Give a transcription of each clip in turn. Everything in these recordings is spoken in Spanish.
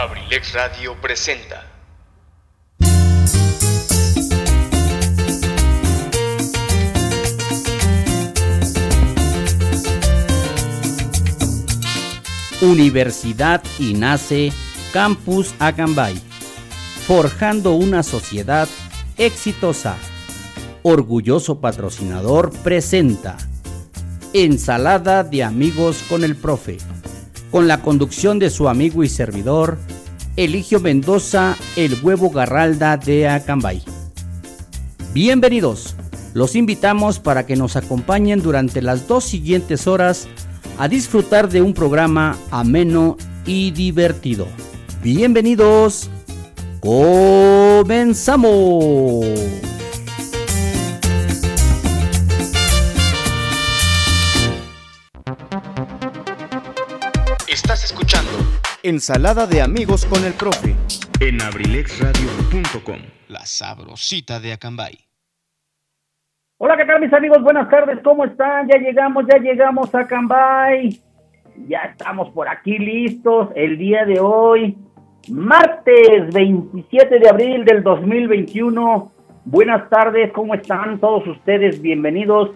Abrilex Radio presenta. Universidad y nace Campus Acambay, forjando una sociedad exitosa. Orgulloso patrocinador presenta Ensalada de amigos con el profe, con la conducción de su amigo y servidor Eligio Mendoza, el huevo garralda de Acambay. Bienvenidos, los invitamos para que nos acompañen durante las dos siguientes horas a disfrutar de un programa ameno y divertido. Bienvenidos, comenzamos. Ensalada de amigos con el profe. en abrilexradio.com. La sabrosita de Acambay. Hola, ¿qué tal mis amigos? Buenas tardes, ¿cómo están? Ya llegamos, ya llegamos a Cambay. Ya estamos por aquí listos el día de hoy, martes 27 de abril del 2021. Buenas tardes, ¿cómo están todos ustedes? Bienvenidos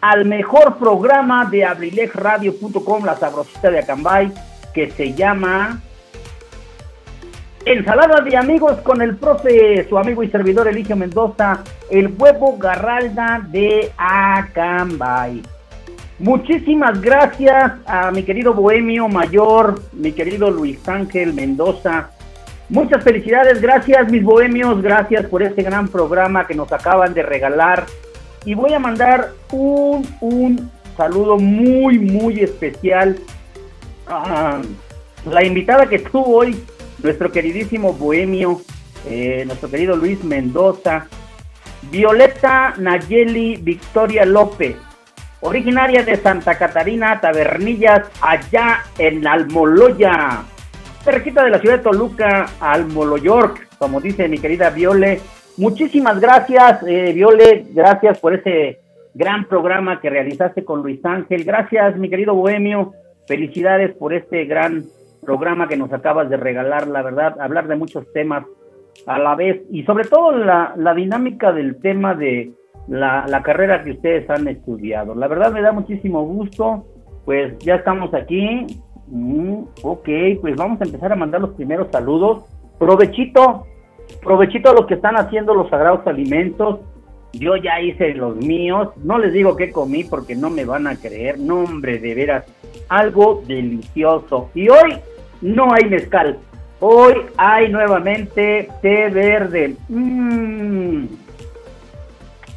al mejor programa de abrilexradio.com, la sabrosita de Acambay, que se llama Ensalada de amigos con el profe, su amigo y servidor Eligio Mendoza, el huevo garralda de Acambay. Muchísimas gracias a mi querido Bohemio Mayor, mi querido Luis Ángel Mendoza. Muchas felicidades, gracias mis bohemios, gracias por este gran programa que nos acaban de regalar. Y voy a mandar un, un saludo muy, muy especial a la invitada que estuvo hoy nuestro queridísimo Bohemio, eh, nuestro querido Luis Mendoza, Violeta Nayeli Victoria López, originaria de Santa Catarina, Tabernillas, allá en Almoloya, cerquita de la ciudad de Toluca, Almoloyork, como dice mi querida Viole. Muchísimas gracias, eh, Viole, gracias por ese gran programa que realizaste con Luis Ángel. Gracias, mi querido Bohemio. Felicidades por este gran programa que nos acabas de regalar, la verdad, hablar de muchos temas a la vez y sobre todo la, dinámica del tema de la, carrera que ustedes han estudiado. La verdad me da muchísimo gusto, pues ya estamos aquí. Mm, ok, pues vamos a empezar a mandar los primeros saludos. Provechito, provechito a los que están haciendo los sagrados alimentos. Yo ya hice los míos, no les digo qué comí porque no me van a creer, no hombre, de veras, algo delicioso. Y hoy no hay mezcal. Hoy hay nuevamente té verde. Mmm,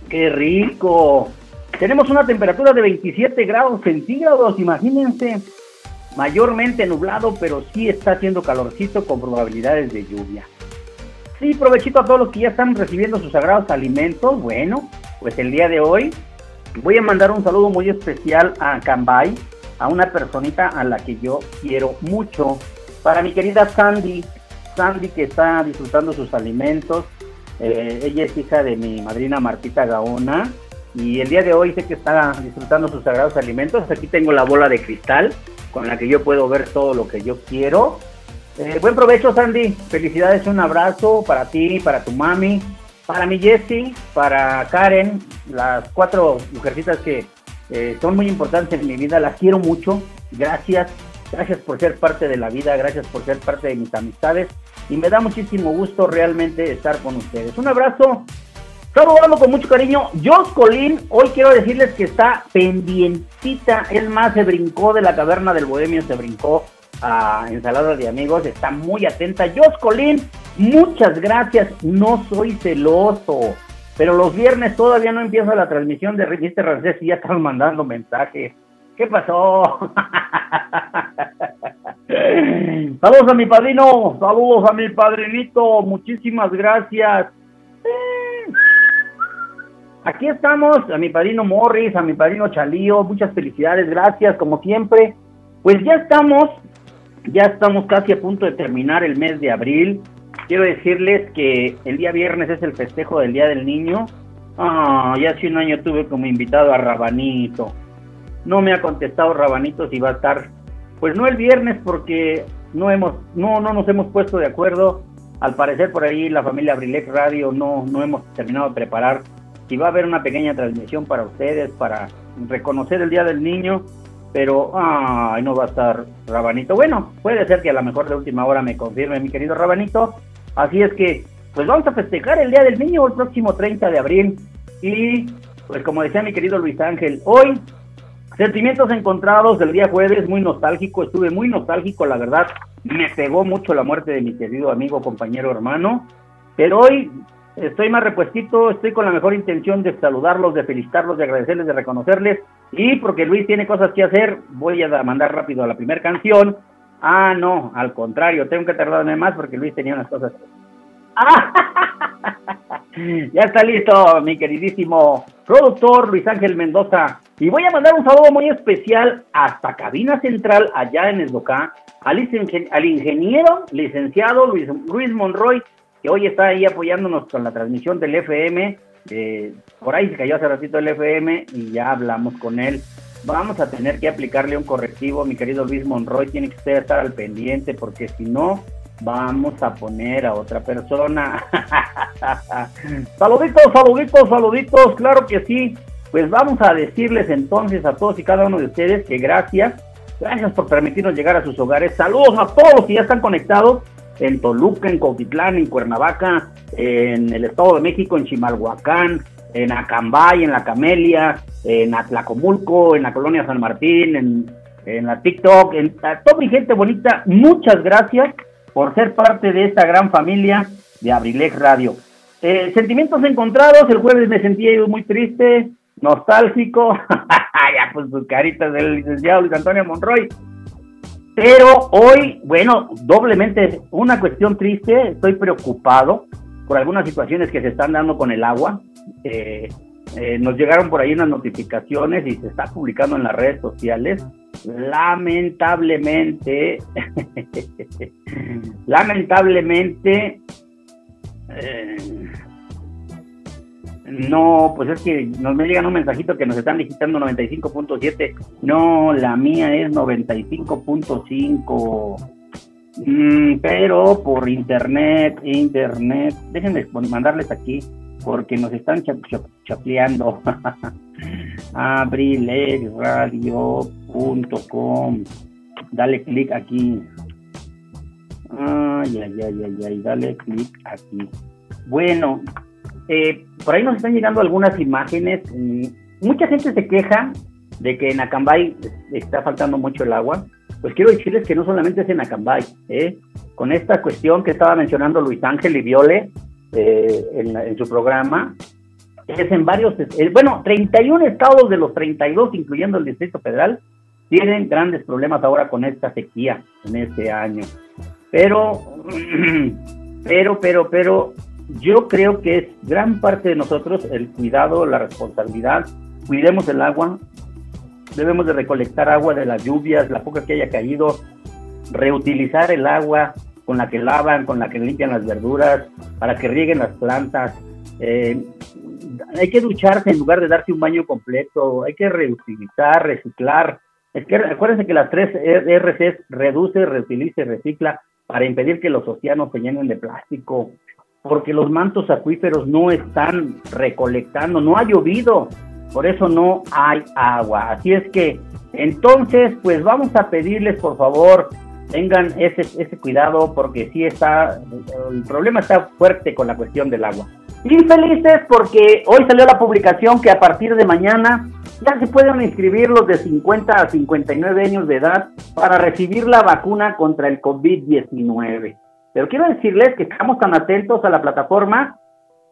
¡Qué rico! Tenemos una temperatura de 27 grados centígrados, imagínense. Mayormente nublado, pero sí está haciendo calorcito con probabilidades de lluvia. Sí, provechito a todos los que ya están recibiendo sus sagrados alimentos. Bueno, pues el día de hoy voy a mandar un saludo muy especial a Cambay, a una personita a la que yo quiero mucho. Para mi querida Sandy, Sandy que está disfrutando sus alimentos. Eh, ella es hija de mi madrina Martita Gaona. Y el día de hoy sé que está disfrutando sus sagrados alimentos. Aquí tengo la bola de cristal con la que yo puedo ver todo lo que yo quiero. Eh, buen provecho, Sandy. Felicidades, un abrazo para ti, para tu mami, para mi Jessie, para Karen, las cuatro mujercitas que eh, son muy importantes en mi vida. Las quiero mucho. Gracias. Gracias por ser parte de la vida. Gracias por ser parte de mis amistades. Y me da muchísimo gusto realmente estar con ustedes. Un abrazo. Saludando con mucho cariño. Jos Colín, hoy quiero decirles que está pendientita. Es más, se brincó de la caverna del Bohemio, se brincó a Ensalada de Amigos. Está muy atenta. Jos Colín, muchas gracias. No soy celoso. Pero los viernes todavía no empieza la transmisión de Mr. Rancés y ya están mandando mensajes. ¿Qué pasó? saludos a mi padrino, saludos a mi padrinito, muchísimas gracias. Aquí estamos, a mi padrino Morris, a mi padrino Chalío, muchas felicidades, gracias como siempre. Pues ya estamos, ya estamos casi a punto de terminar el mes de abril. Quiero decirles que el día viernes es el festejo del Día del Niño. Ah, ya hace un año tuve como invitado a Rabanito. No me ha contestado Rabanito si va a estar, pues no el viernes porque no hemos, no, no nos hemos puesto de acuerdo. Al parecer por ahí la familia Abrilex Radio no, no hemos terminado de preparar. Si va a haber una pequeña transmisión para ustedes, para reconocer el Día del Niño, pero ay, no va a estar Rabanito. Bueno, puede ser que a lo mejor de última hora me confirme mi querido Rabanito. Así es que, pues vamos a festejar el Día del Niño el próximo 30 de abril. Y, pues como decía mi querido Luis Ángel, hoy Sentimientos encontrados del día jueves, muy nostálgico, estuve muy nostálgico, la verdad, me pegó mucho la muerte de mi querido amigo, compañero, hermano, pero hoy estoy más repuestito, estoy con la mejor intención de saludarlos, de felicitarlos, de agradecerles, de reconocerles, y porque Luis tiene cosas que hacer, voy a mandar rápido a la primera canción. Ah, no, al contrario, tengo que tardarme más porque Luis tenía unas cosas. ya está listo, mi queridísimo productor Luis Ángel Mendoza. Y voy a mandar un saludo muy especial hasta Cabina Central, allá en Esdocá, al, al ingeniero licenciado Luis, Luis Monroy, que hoy está ahí apoyándonos con la transmisión del FM. Eh, por ahí se cayó hace ratito el FM y ya hablamos con él. Vamos a tener que aplicarle un correctivo, mi querido Luis Monroy, tiene que estar al pendiente porque si no, vamos a poner a otra persona. saluditos, saluditos, saluditos, claro que sí. Pues vamos a decirles entonces a todos y cada uno de ustedes que gracias, gracias por permitirnos llegar a sus hogares. Saludos a todos los que ya están conectados en Toluca, en Coquitlán, en Cuernavaca, en el Estado de México, en Chimalhuacán, en Acambay, en La Camelia, en Atlacomulco, en la colonia San Martín, en, en la TikTok, en a toda mi gente bonita, muchas gracias por ser parte de esta gran familia de Abrilex Radio. Eh, sentimientos encontrados, el jueves me sentí muy triste, nostálgico, ya pues sus caritas del licenciado Luis Antonio Monroy. Pero hoy, bueno, doblemente una cuestión triste, estoy preocupado por algunas situaciones que se están dando con el agua. Eh, eh, nos llegaron por ahí unas notificaciones y se está publicando en las redes sociales. Lamentablemente, lamentablemente, eh, no, pues es que nos me llegan un mensajito que nos están digitando 95.7. No, la mía es 95.5. Mm, pero por internet, internet, déjenme mandarles aquí porque nos están chapleando. abrilexradio.com. Dale clic aquí. Ay, ay, ay, ay, ay, dale clic aquí. Bueno, eh, por ahí nos están llegando algunas imágenes. Mucha gente se queja de que en Acambay está faltando mucho el agua. Pues quiero decirles que no solamente es en Acambay, ¿eh? con esta cuestión que estaba mencionando Luis Ángel y Viole, eh, en, su programa, es en varios, eh, bueno, 31 estados de los 32, incluyendo el Distrito Federal, tienen grandes problemas ahora con esta sequía en este año. Pero, pero, pero, pero, yo creo que es gran parte de nosotros el cuidado, la responsabilidad. Cuidemos el agua, debemos de recolectar agua de las lluvias, la poca que haya caído, reutilizar el agua, con la que lavan, con la que limpian las verduras, para que rieguen las plantas. Eh, hay que ducharse en lugar de darse un baño completo, hay que reutilizar, reciclar. Es que acuérdense que las tres RCs reduce, reutiliza y recicla para impedir que los océanos se llenen de plástico, porque los mantos acuíferos no están recolectando, no ha llovido, por eso no hay agua. Así es que entonces, pues vamos a pedirles por favor tengan ese, ese cuidado porque sí está, el problema está fuerte con la cuestión del agua. Infelices porque hoy salió la publicación que a partir de mañana ya se pueden inscribir los de 50 a 59 años de edad para recibir la vacuna contra el COVID-19. Pero quiero decirles que estamos tan atentos a la plataforma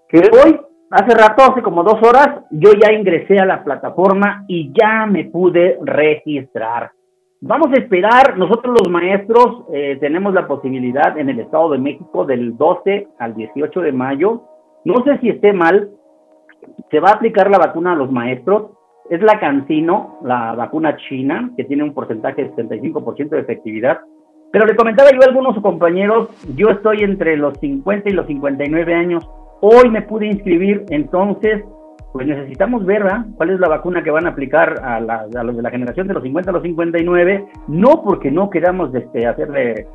que hoy, hace rato, hace como dos horas, yo ya ingresé a la plataforma y ya me pude registrar. Vamos a esperar, nosotros los maestros eh, tenemos la posibilidad en el Estado de México del 12 al 18 de mayo. No sé si esté mal, se va a aplicar la vacuna a los maestros. Es la Cancino, la vacuna china, que tiene un porcentaje de 75% de efectividad. Pero le comentaba yo a algunos compañeros, yo estoy entre los 50 y los 59 años. Hoy me pude inscribir, entonces pues necesitamos ver cuál es la vacuna que van a aplicar a, los de la generación de los 50 a los 59, no porque no queramos este, hacerle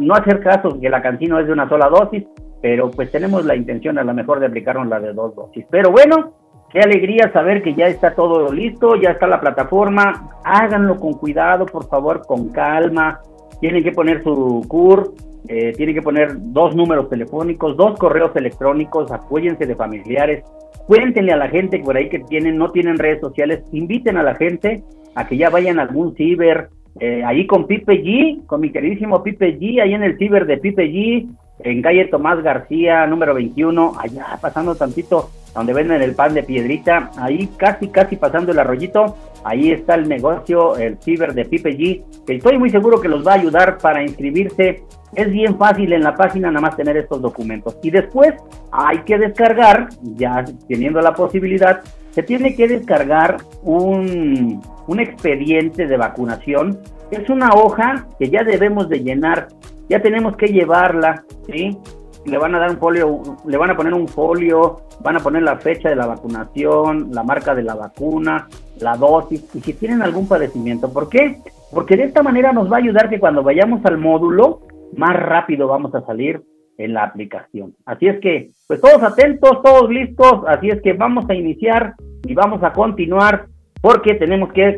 no hacer caso que la cantina es de una sola dosis, pero pues tenemos la intención a lo mejor de aplicarnos la de dos dosis. Pero bueno, qué alegría saber que ya está todo listo, ya está la plataforma. Háganlo con cuidado, por favor, con calma. Tienen que poner su CUR, eh, tienen que poner dos números telefónicos, dos correos electrónicos, apóyense de familiares, cuéntenle a la gente por ahí que tienen, no tienen redes sociales, inviten a la gente a que ya vayan a algún ciber, eh, ahí con Pipe G, con mi queridísimo Pipe G, ahí en el ciber de Pipe G, en calle Tomás García, número 21, allá pasando tantito donde venden el pan de piedrita, ahí casi, casi pasando el arroyito, ahí está el negocio, el ciber de Pipe G, que estoy muy seguro que los va a ayudar para inscribirse. Es bien fácil en la página nada más tener estos documentos. Y después hay que descargar, ya teniendo la posibilidad, se tiene que descargar un, un expediente de vacunación. Es una hoja que ya debemos de llenar, ya tenemos que llevarla, ¿sí? Le van a dar un folio, le van a poner un folio, van a poner la fecha de la vacunación, la marca de la vacuna, la dosis y si tienen algún padecimiento. ¿Por qué? Porque de esta manera nos va a ayudar que cuando vayamos al módulo, más rápido vamos a salir en la aplicación. Así es que, pues todos atentos, todos listos, así es que vamos a iniciar y vamos a continuar porque tenemos que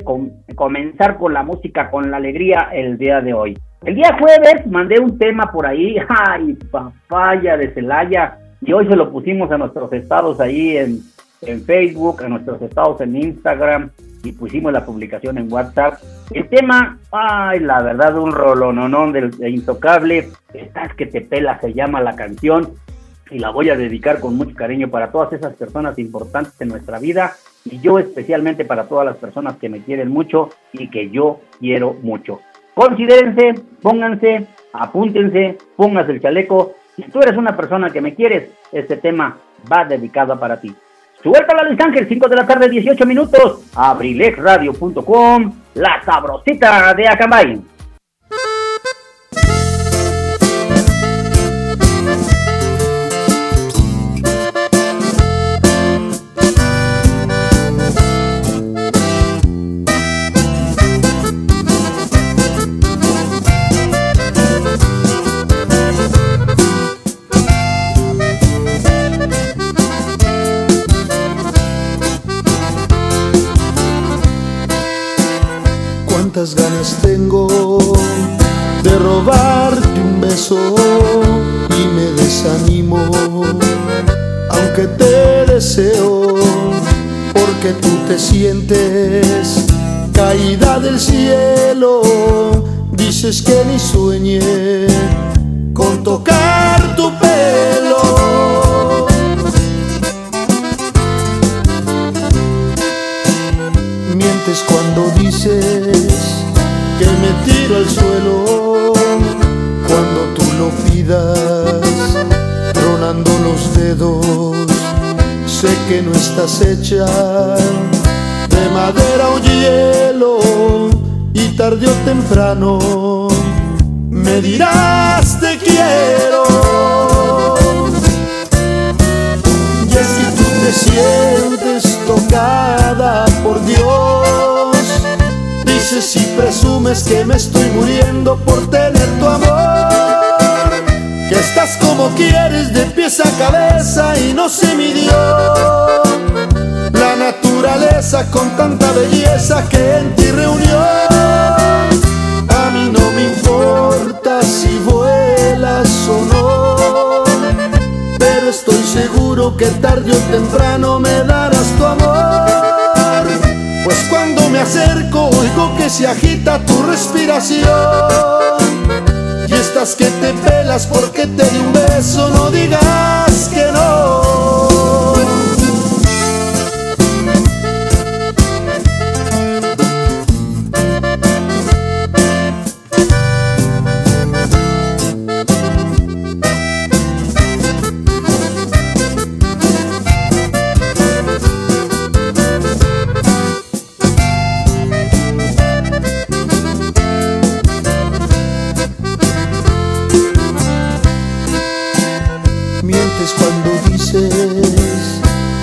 comenzar con la música, con la alegría el día de hoy. El día jueves mandé un tema por ahí, ay, papaya de Celaya, y hoy se lo pusimos a nuestros estados ahí en, en Facebook, a nuestros estados en Instagram, y pusimos la publicación en WhatsApp. El tema, ay, la verdad, un rolononón del de Intocable, estás que te pela, se llama la canción, y la voy a dedicar con mucho cariño para todas esas personas importantes en nuestra vida, y yo especialmente para todas las personas que me quieren mucho y que yo quiero mucho. Considérense, pónganse, apúntense, pónganse el chaleco. Si tú eres una persona que me quieres, este tema va dedicado para ti. Suelta la Luis Ángel, 5 de la tarde, 18 minutos. Abrilexradio.com, la sabrosita de Acambay. Ganas tengo de robarte un beso y me desanimo, aunque te deseo, porque tú te sientes caída del cielo, dices que ni sueñe con tocar tu pelo. Al suelo cuando tú lo pidas, tronando los dedos. Sé que no estás hecha de madera o hielo y tarde o temprano me dirás te quiero. Y que tú te sientes tocada por Dios dices y presumes que me estoy muriendo por tener tu amor. Que estás como quieres de pies a cabeza y no se midió. La naturaleza con tanta belleza que en ti reunió. A mí no me importa si vuelas o no. Pero estoy seguro que tarde o temprano me darás tu amor. Me acerco oigo que se agita tu respiración. Y estás que te pelas porque te di un beso, no digas que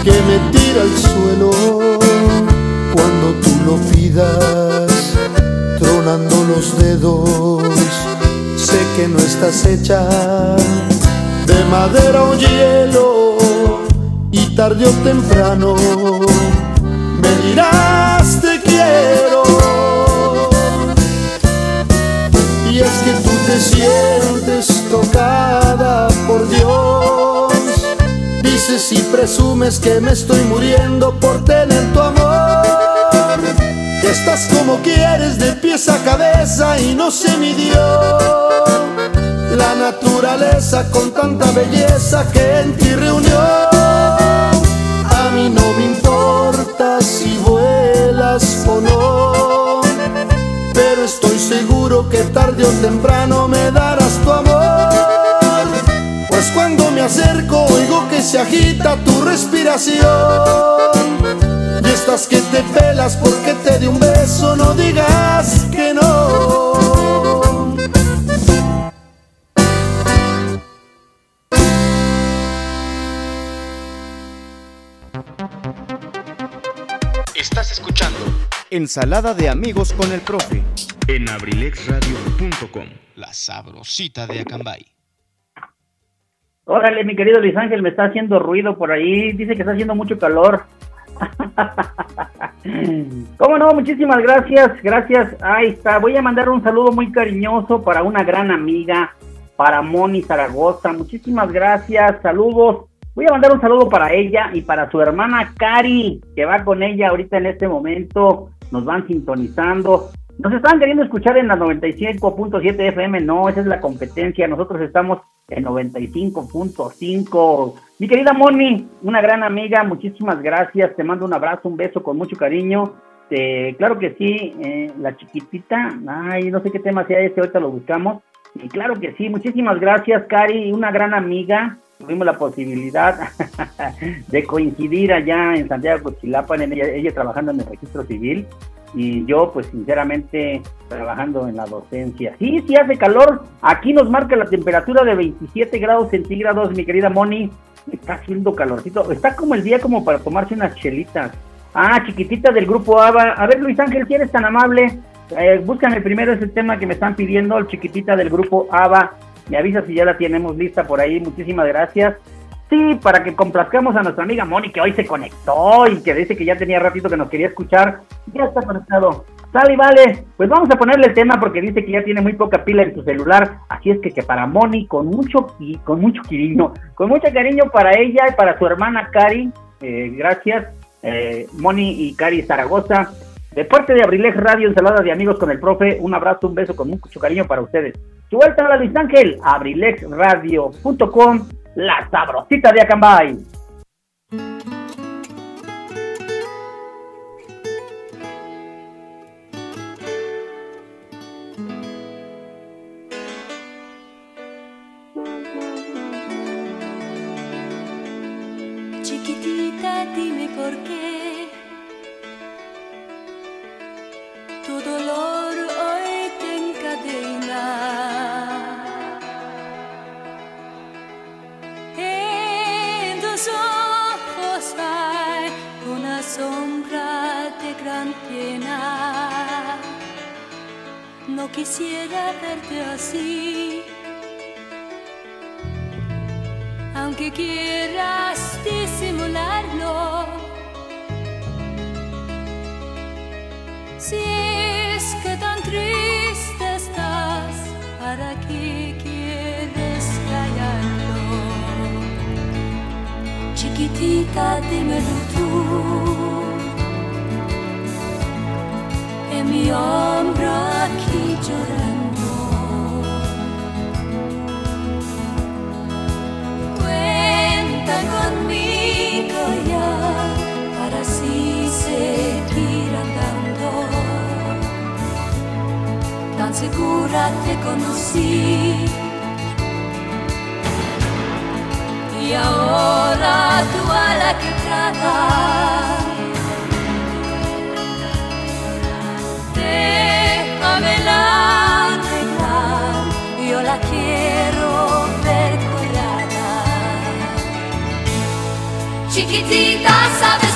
que me tira al suelo cuando tú lo pidas, tronando los dedos. Sé que no estás hecha de madera o hielo y tarde o temprano me dirás te quiero. Y es que tú te sientes tocada por Dios Dices y presumes que me estoy muriendo por tener tu amor. estás como quieres de pies a cabeza y no se midió la naturaleza con tanta belleza que en ti reunió. A mí no me importa si vuelas o no, pero estoy seguro que tarde o temprano me darás tu amor. Cuando me acerco oigo que se agita tu respiración. Y estás que te pelas porque te di un beso, no digas que no. Estás escuchando Ensalada de amigos con el profe. en abrilexradio.com. La sabrosita de Acambay. Órale, mi querido Luis Ángel, me está haciendo ruido por ahí. Dice que está haciendo mucho calor. ¿Cómo no? Muchísimas gracias. Gracias. Ahí está. Voy a mandar un saludo muy cariñoso para una gran amiga, para Moni Zaragoza. Muchísimas gracias. Saludos. Voy a mandar un saludo para ella y para su hermana Cari, que va con ella ahorita en este momento. Nos van sintonizando. Nos están queriendo escuchar en la 95.7 FM. No, esa es la competencia. Nosotros estamos en 95.5. Mi querida Moni, una gran amiga, muchísimas gracias. Te mando un abrazo, un beso con mucho cariño. Claro que sí, eh, la chiquitita. Ay, no sé qué tema sea este, ahorita lo buscamos. Y claro que sí, muchísimas gracias, Cari, una gran amiga. Tuvimos la posibilidad de coincidir allá en Santiago Cochilapan, ella, ella trabajando en el registro civil y yo pues sinceramente trabajando en la docencia. Sí, sí hace calor, aquí nos marca la temperatura de 27 grados centígrados, mi querida Moni, está haciendo calorcito, está como el día como para tomarse unas chelitas. Ah, chiquitita del grupo ABA, a ver Luis Ángel, si eres tan amable, eh, búscame primero ese tema que me están pidiendo, el chiquitita del grupo ABA, me avisa si ya la tenemos lista por ahí, muchísimas gracias. Sí, para que complazcamos a nuestra amiga Moni, que hoy se conectó y que dice que ya tenía ratito que nos quería escuchar. Ya está conectado. Sale y vale. Pues vamos a ponerle el tema porque dice que ya tiene muy poca pila en su celular. Así es que, que para Moni, con mucho con mucho cariño, con mucho cariño para ella y para su hermana Cari, eh, gracias, eh, Moni y Cari Zaragoza. De parte de Abrilex Radio, ensalada de amigos con el profe, un abrazo, un beso con mucho cariño para ustedes. Su vuelta a la Luis Ángel, abrilexradio.com, la sabrosita de Acambay. Tus ojos hay una sombra de gran pena. No quisiera verte así. aunque quieras disimularlo. Si Chiquitita, dímelo tú. En mi hombro aquí llorando. Cuenta conmigo ya para así seguir andando. Tan segura te conocí. Y ahora tú a la quebrada. Déjamela arreglar, yo la quiero ver curada. Chiquitita, sabes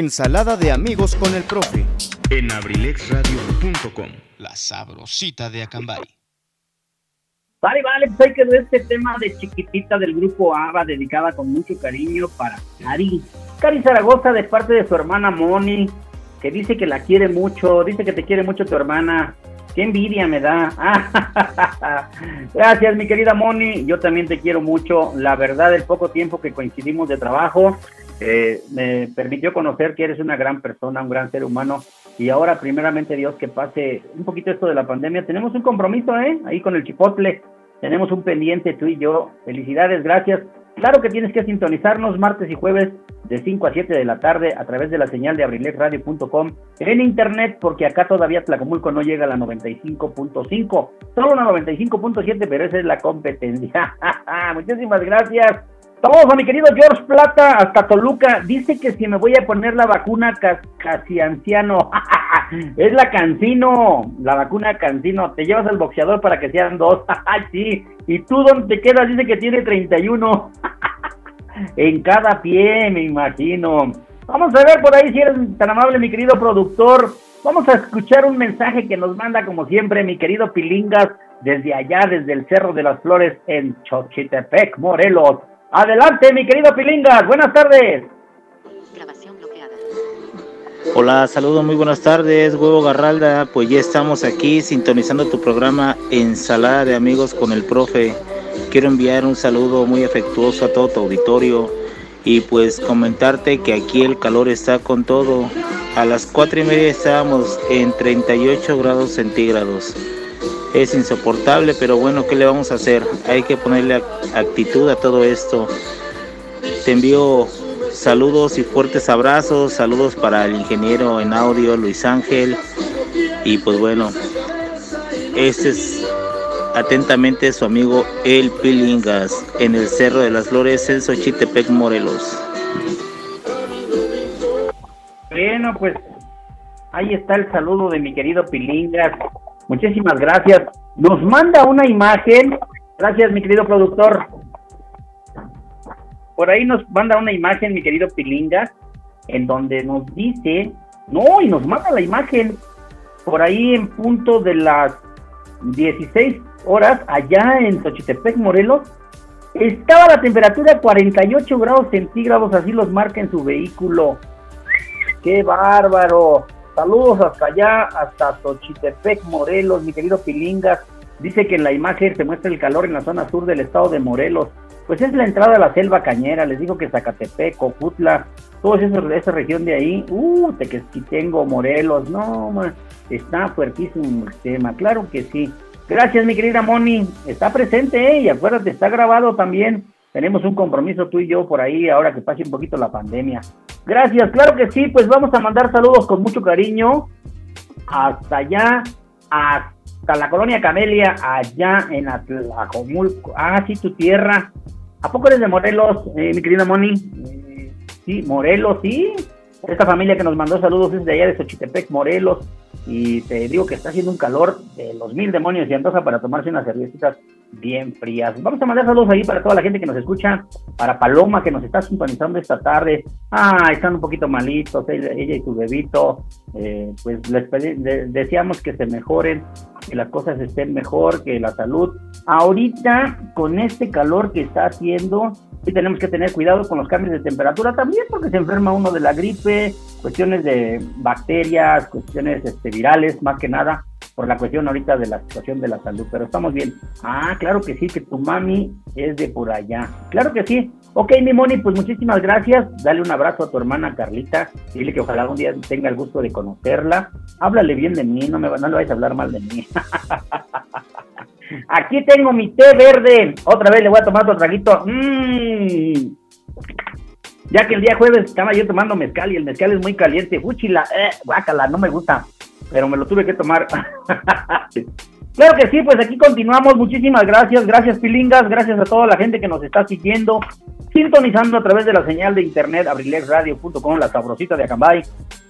Ensalada de amigos con el profe. En abrilexradio.com, la sabrosita de Acambay. Vale, vale, pues ahí quedó este tema de chiquitita del grupo ABBA, dedicada con mucho cariño para Cari. Cari Zaragoza, de parte de su hermana Moni, que dice que la quiere mucho, dice que te quiere mucho tu hermana. Qué envidia me da. Gracias, mi querida Moni. Yo también te quiero mucho. La verdad, el poco tiempo que coincidimos de trabajo eh, me permitió conocer que eres una gran persona, un gran ser humano. Y ahora, primeramente, Dios, que pase un poquito esto de la pandemia. Tenemos un compromiso, ¿eh? Ahí con el chipotle. Tenemos un pendiente tú y yo. Felicidades, gracias. Claro que tienes que sintonizarnos martes y jueves de 5 a 7 de la tarde a través de la señal de abrilexradio.com en internet, porque acá todavía Tlacomulco no llega a la 95.5, solo la 95.7, pero esa es la competencia. Muchísimas gracias. Vamos a mi querido George Plata hasta Toluca. Dice que si me voy a poner la vacuna cas- casi anciano. es la Cancino, la vacuna Cancino. Te llevas al boxeador para que sean dos. Sí. ¿Y tú dónde te quedas? Dice que tiene 31. en cada pie, me imagino. Vamos a ver por ahí si eres tan amable, mi querido productor. Vamos a escuchar un mensaje que nos manda, como siempre, mi querido Pilingas, desde allá, desde el Cerro de las Flores, en Xochitepec, Morelos. Adelante, mi querido Pilingas. Buenas tardes. Grabación bloqueada. Hola, saludos, muy buenas tardes, Huevo Garralda. Pues ya estamos aquí sintonizando tu programa Ensalada de Amigos con el Profe. Quiero enviar un saludo muy afectuoso a todo tu auditorio y pues comentarte que aquí el calor está con todo. A las cuatro y media estábamos en 38 grados centígrados. Es insoportable, pero bueno, ¿qué le vamos a hacer? Hay que ponerle ac- actitud a todo esto. Te envío saludos y fuertes abrazos, saludos para el ingeniero en audio Luis Ángel y pues bueno, este es atentamente su amigo El Pilingas en el Cerro de las Flores en Xochitepec, Morelos. Bueno, pues ahí está el saludo de mi querido Pilingas. Muchísimas gracias. Nos manda una imagen. Gracias, mi querido productor. Por ahí nos manda una imagen, mi querido Pilingas, en donde nos dice, no, y nos manda la imagen. Por ahí en punto de las 16 horas, allá en Xochitepec, Morelos, Estaba la temperatura 48 grados centígrados, así los marca en su vehículo. ¡Qué bárbaro! Saludos hasta allá, hasta Xochitepec, Morelos, mi querido Pilingas. Dice que en la imagen se muestra el calor en la zona sur del estado de Morelos. Pues es la entrada a la selva cañera, les digo que Zacatepec, Cojutla, toda esa región de ahí, uh, Tequesquitengo, Morelos, no, está fuertísimo el tema, claro que sí. Gracias, mi querida Moni, está presente, ¿eh? y acuérdate, está grabado también. Tenemos un compromiso tú y yo por ahí, ahora que pase un poquito la pandemia. Gracias, claro que sí, pues vamos a mandar saludos con mucho cariño hasta allá, hasta la colonia Camelia, allá en Atlacomulco. Ah, sí, tu tierra. ¿A poco eres de Morelos, eh, mi querida Moni? Eh, sí, Morelos, sí. Esta familia que nos mandó saludos es de allá de Xochitepec, Morelos. Y te digo que está haciendo un calor de los mil demonios y antoja para tomarse unas cervecitas bien frías. Vamos a mandar saludos ahí para toda la gente que nos escucha, para Paloma que nos está sintonizando esta tarde. Ah, están un poquito malitos, ella, y su bebito. Eh, pues les deseamos que se mejoren, que las cosas estén mejor, que la salud. Ahorita, con este calor que está haciendo, sí tenemos que tener cuidado con los cambios de temperatura también, porque se enferma uno de la gripe, cuestiones de bacterias, cuestiones este, virales, más que nada por la cuestión ahorita de la situación de la salud, pero estamos bien. Ah, claro que sí, que tu mami es de por allá. Claro que sí. Ok, mi Moni, pues muchísimas gracias. Dale un abrazo a tu hermana Carlita. Dile que ojalá un día tenga el gusto de conocerla. Háblale bien de mí, no, me, no le vayas a hablar mal de mí. Aquí tengo mi té verde. Otra vez le voy a tomar otro traguito. Mmm. Ya que el día jueves estaba yo tomando mezcal y el mezcal es muy caliente. Fúchila, eh, guácala, no me gusta pero me lo tuve que tomar. claro que sí, pues aquí continuamos. Muchísimas gracias, gracias Pilingas, gracias a toda la gente que nos está siguiendo, sintonizando a través de la señal de internet abrilexradio.com, la sabrosita de Acambay.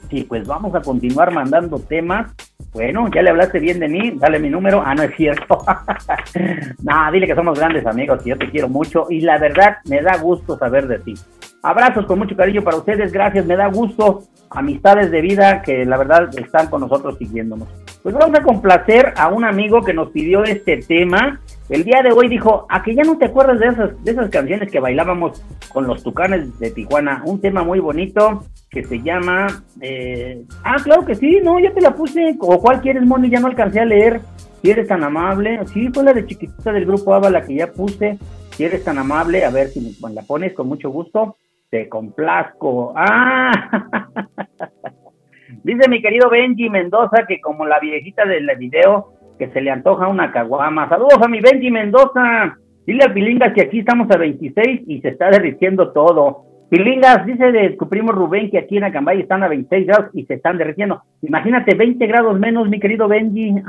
Sí, pues vamos a continuar mandando temas. Bueno, ya le hablaste bien de mí, dale mi número. Ah, no es cierto. no, dile que somos grandes amigos, y yo te quiero mucho y la verdad me da gusto saber de ti. Abrazos con mucho cariño para ustedes, gracias, me da gusto, amistades de vida que la verdad están con nosotros siguiéndonos. Pues vamos a complacer a un amigo que nos pidió este tema. El día de hoy dijo, a que ya no te acuerdas de esas, de esas canciones que bailábamos con los tucanes de Tijuana. Un tema muy bonito que se llama... Eh... Ah, claro que sí, no, ya te la puse. ¿O cuál quieres, Moni? Ya no alcancé a leer. Si eres tan amable. Sí, fue la de chiquitita del grupo ABA la que ya puse. Si eres tan amable, a ver si me la pones con mucho gusto te complazco. Ah, dice mi querido Benji Mendoza que como la viejita del video que se le antoja una caguama. Saludos a mi Benji Mendoza. Dile a Pilingas que aquí estamos a 26 y se está derritiendo todo. Pilingas, dice de tu primo Rubén que aquí en Acambay están a 26 grados y se están derritiendo. Imagínate 20 grados menos, mi querido Benji.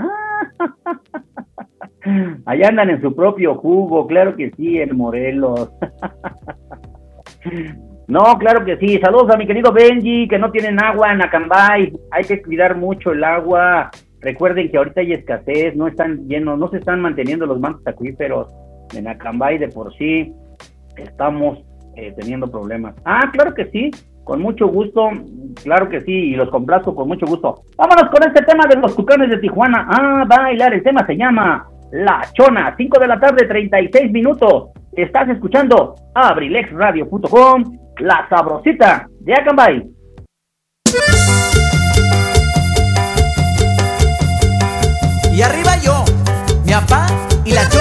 Ah. Allá andan en su propio jugo, claro que sí, en Morelos. No, claro que sí. Saludos a mi querido Benji, que no tienen agua en Acambay. Hay que cuidar mucho el agua. Recuerden que ahorita hay escasez, no están llenos, no se están manteniendo los mantos acuíferos en Acambay de por sí. Estamos eh, teniendo problemas. Ah, claro que sí, con mucho gusto, claro que sí, y los complazco con mucho gusto. Vámonos con este tema de los tucanes de Tijuana. Ah, bailar, el tema se llama La Chona, 5 de la tarde, 36 minutos. Estás escuchando abrilexradio.com la sabrosita de Acambay. Y arriba yo, mi papá y la chona.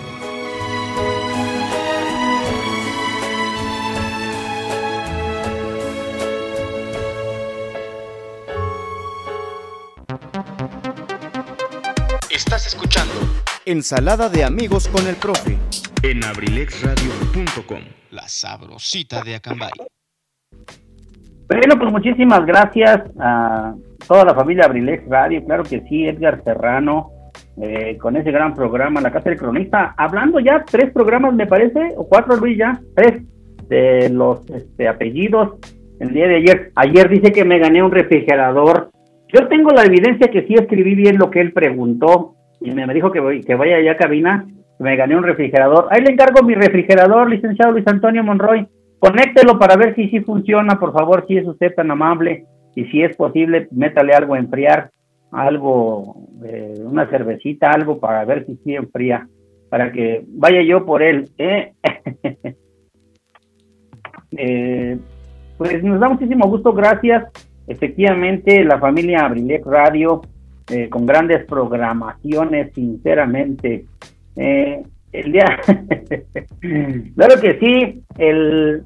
Ensalada de amigos con el profe En abrilexradio.com, la sabrosita de Acambay. Bueno, pues muchísimas gracias a toda la familia Abrilex Radio, claro que sí, Edgar Serrano, eh, con ese gran programa, La Casa del Cronista, hablando ya tres programas, me parece, o cuatro, Luis, ya, tres de los este, apellidos el día de ayer. Ayer dice que me gané un refrigerador. Yo tengo la evidencia que sí escribí bien lo que él preguntó y me, dijo que, vaya allá a cabina, me gané un refrigerador. Ahí le encargo mi refrigerador, licenciado Luis Antonio Monroy. Conéctelo para ver si sí funciona, por favor, si es usted tan amable. Y si es posible, métale algo a enfriar, algo, eh, una cervecita, algo para ver si sí enfría, para que vaya yo por él. ¿eh? Eh, pues nos da muchísimo gusto, gracias. Efectivamente, la familia Abrilec Radio, eh, con grandes programaciones, sinceramente. Eh, el día, claro que sí, el,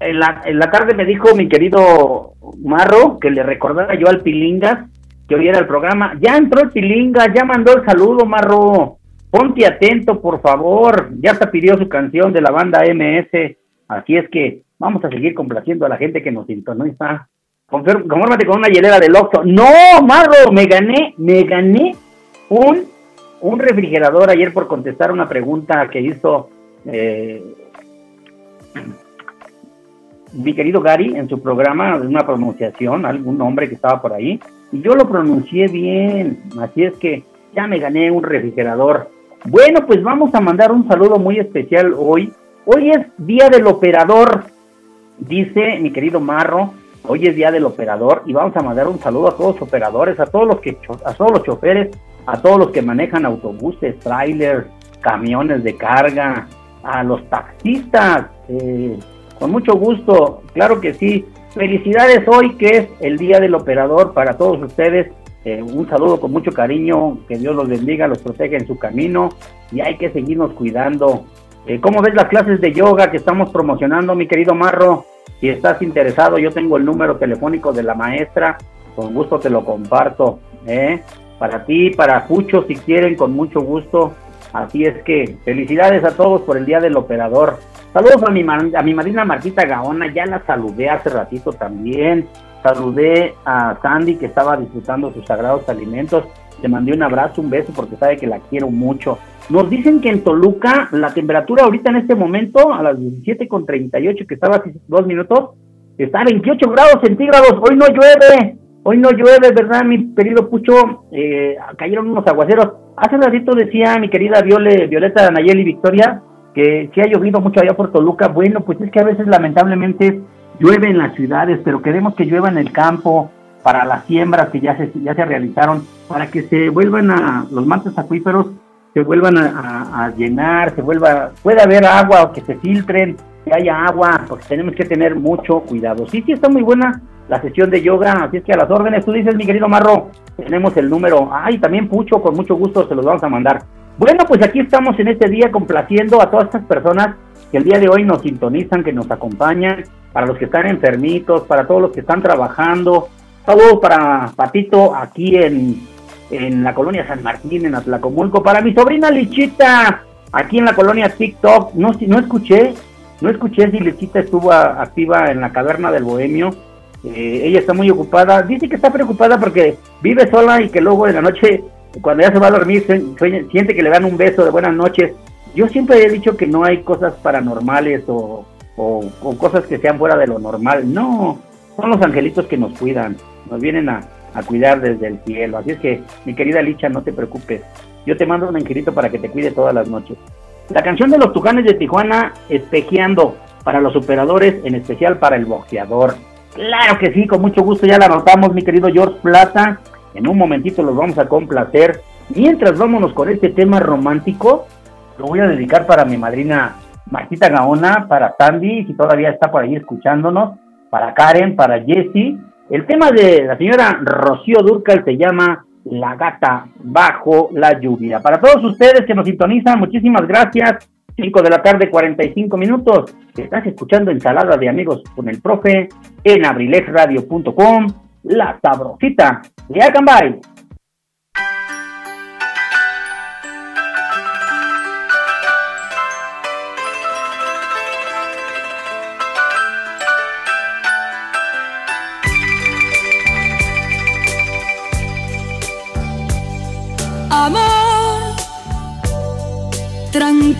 en, la, en la tarde me dijo mi querido Marro que le recordara yo al Pilingas que hoy era el programa. Ya entró el Pilingas, ya mandó el saludo, Marro. Ponte atento, por favor. Ya hasta pidió su canción de la banda MS. Así es que vamos a seguir complaciendo a la gente que nos sintoniza. Confórmate con una hielera del Oxxo. No, Marro, me gané, me gané un, un refrigerador ayer por contestar una pregunta que hizo eh, mi querido Gary en su programa, una pronunciación, algún nombre que estaba por ahí, y yo lo pronuncié bien, así es que ya me gané un refrigerador. Bueno, pues vamos a mandar un saludo muy especial hoy. Hoy es Día del Operador, dice mi querido Marro, hoy es Día del Operador y vamos a mandar un saludo a todos los operadores, a todos los que a todos los choferes, a todos los que manejan autobuses, trailers, camiones de carga, a los taxistas, eh, Con mucho gusto, claro que sí. Felicidades hoy que es el Día del Operador para todos ustedes. Eh, un saludo con mucho cariño, que Dios los bendiga, los proteja en su camino y hay que seguirnos cuidando. Eh, ¿Cómo ves las clases de yoga que estamos promocionando, mi querido Marro? Si estás interesado, yo tengo el número telefónico de la maestra, con gusto te lo comparto. ¿eh? Para ti, para Pucho, si quieren, con mucho gusto. Así es que felicidades a todos por el Día del Operador. Saludos a mi, a mi madrina Gaona, ya la saludé hace ratito también. Saludé a Sandy que estaba disfrutando sus sagrados alimentos. Le mandé un abrazo, un beso porque sabe que la quiero mucho. Nos dicen que en Toluca la temperatura ahorita en este momento, a las 17.38 que estaba hace dos minutos, está a 28 grados centígrados. Hoy no llueve, hoy no llueve, ¿verdad, mi querido Pucho? Eh, cayeron unos aguaceros. Hace ratito decía mi querida Viole, Violeta Nayeli Victoria que sí ha llovido mucho allá por Toluca. Bueno, pues es que a veces lamentablemente llueve en las ciudades, pero queremos que llueva en el campo para las siembras que ya se, ya se realizaron, para que se vuelvan a los mantos acuíferos se vuelvan a, llenar, se vuelva, puede haber agua o que se filtren, que haya agua, porque tenemos que tener mucho cuidado. Sí, sí, está muy buena la sesión de yoga, así es que a las órdenes, tú dices, mi querido Marro, tenemos el número, ay, también Pucho, con mucho gusto se los vamos a mandar. Bueno, pues aquí estamos en este día complaciendo a todas estas personas que el día de hoy nos sintonizan, que nos acompañan, para los que están enfermitos, para todos los que están trabajando. Saludos para Patito aquí en en la colonia San Martín, en Atlacomulco. Para mi sobrina Lichita, aquí en la colonia TikTok, no, no escuché, no escuché si Lichita estuvo activa en la caverna del Bohemio. Eh, ella está muy ocupada, dice que está preocupada porque vive sola y que luego en la noche, cuando ya se va a dormir, siente que le dan un beso de buenas noches. Yo siempre he dicho que no hay cosas paranormales o, o cosas que sean fuera de lo normal. No, son los angelitos que nos cuidan, nos vienen a, a cuidar desde el cielo. Así es que, mi querida Licha, no te preocupes. Yo te mando un angelito para que te cuide todas las noches. La canción de los Tucanes de Tijuana, espejeando para los operadores, en especial para el boxeador. Claro que sí, con mucho gusto ya la anotamos, mi querido George Plata. En un momentito los vamos a complacer. Mientras vámonos con este tema romántico, lo voy a dedicar para mi madrina Martita Gaona, para Sandy, si todavía está por ahí escuchándonos, para Karen, para Jessie el tema de la señora Rocío Durcal se llama La gata bajo la lluvia. Para todos ustedes que nos sintonizan, muchísimas gracias. 5 de la tarde, 45 minutos. Estás escuchando Ensalada de Amigos con el Profe en abrilexradio.com. La sabrosita de Acambay.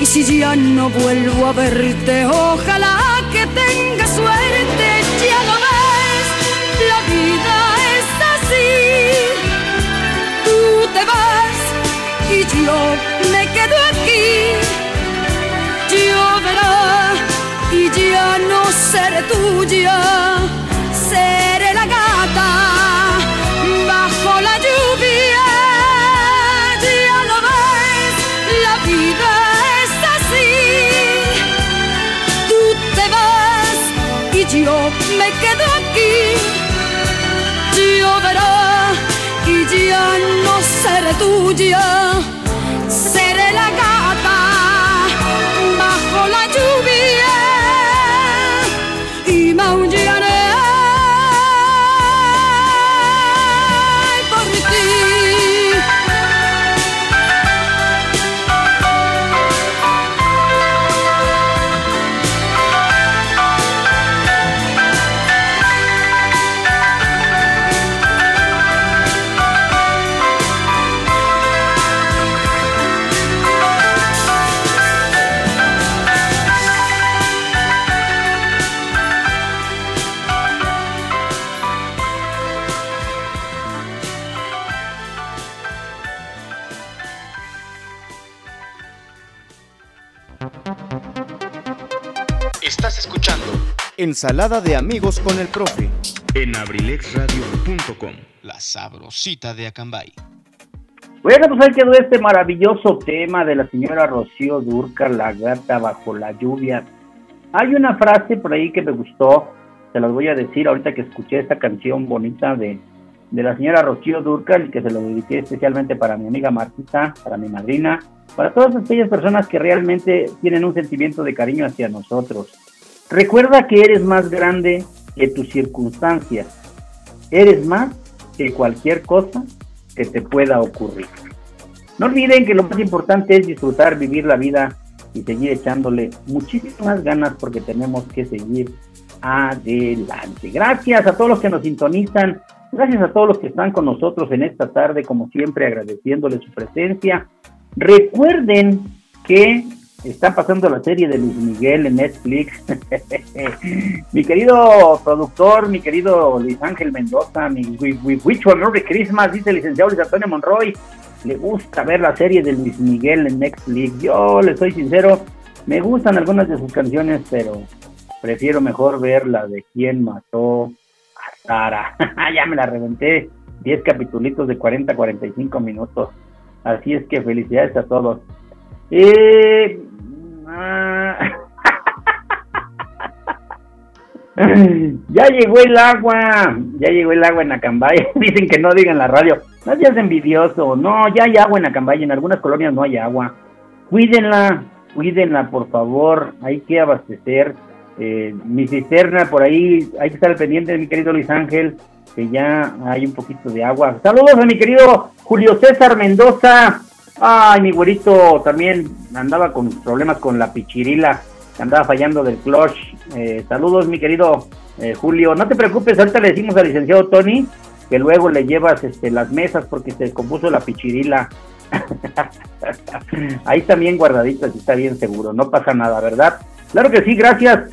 Y si ya no vuelvo a verte, ojalá que tenga suerte. Ya lo ves, la vida es así. Tú te vas y yo me quedo aquí. Yo verá y ya no seré tuya, seré la gata. Seré tuya, Ensalada de amigos con el profe. En abrilexradio.com, la sabrosita de Acambay. Bueno, pues ahí quedó este maravilloso tema de la señora Rocío Durca, la gata bajo la lluvia. Hay una frase por ahí que me gustó, se las voy a decir ahorita que escuché esta canción bonita de, de la señora Rocío Durcal, que se lo dediqué especialmente para mi amiga Martita, para mi madrina, para todas aquellas personas que realmente tienen un sentimiento de cariño hacia nosotros. Recuerda que eres más grande que tus circunstancias. Eres más que cualquier cosa que te pueda ocurrir. No olviden que lo más importante es disfrutar, vivir la vida y seguir echándole muchísimas ganas porque tenemos que seguir adelante. Gracias a todos los que nos sintonizan, gracias a todos los que están con nosotros en esta tarde, como siempre agradeciéndoles su presencia. Recuerden que está pasando la serie de Luis Miguel en Netflix. mi querido productor, mi querido Luis Ángel Mendoza, mi Wish Merry Christmas, dice el licenciado Luis Antonio Monroy. Le gusta ver la serie de Luis Miguel en Netflix. Yo le soy sincero, me gustan algunas de sus canciones, pero prefiero mejor ver la de quién mató a Sara. ya me la reventé. 10 capitulitos de 40 45 minutos. Así es que felicidades a todos. Eh, ya llegó el agua, ya llegó el agua en Acambay. Dicen que no digan la radio. No seas envidioso. No, ya hay agua en Acambay. En algunas colonias no hay agua. Cuídenla, cuídenla, por favor. Hay que abastecer. Eh, mi cisterna por ahí, hay que estar pendiente de mi querido Luis Ángel, que ya hay un poquito de agua. Saludos a mi querido Julio César Mendoza. Ay, mi güerito también andaba con problemas con la pichirila, andaba fallando del clutch. Eh, saludos, mi querido eh, Julio. No te preocupes, ahorita le decimos al licenciado Tony que luego le llevas este, las mesas porque se compuso la pichirila. Ahí también guardaditas, está bien seguro, no pasa nada, ¿verdad? Claro que sí, gracias.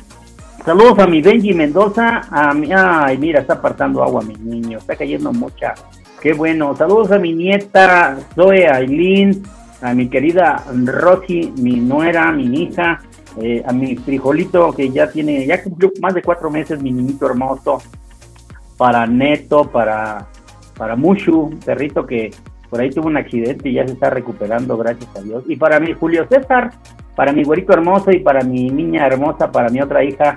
Saludos a mi Benji Mendoza. A mi, ay, mira, está apartando agua mi niño, está cayendo mucha. Qué bueno. Saludos a mi nieta Zoe Aileen, a mi querida Rosy, mi nuera, mi hija, eh, a mi frijolito que ya tiene, ya cumplió más de cuatro meses, mi niñito hermoso. Para Neto, para, para Mushu, perrito que por ahí tuvo un accidente y ya se está recuperando, gracias a Dios. Y para mi Julio César, para mi güerito hermoso y para mi niña hermosa, para mi otra hija,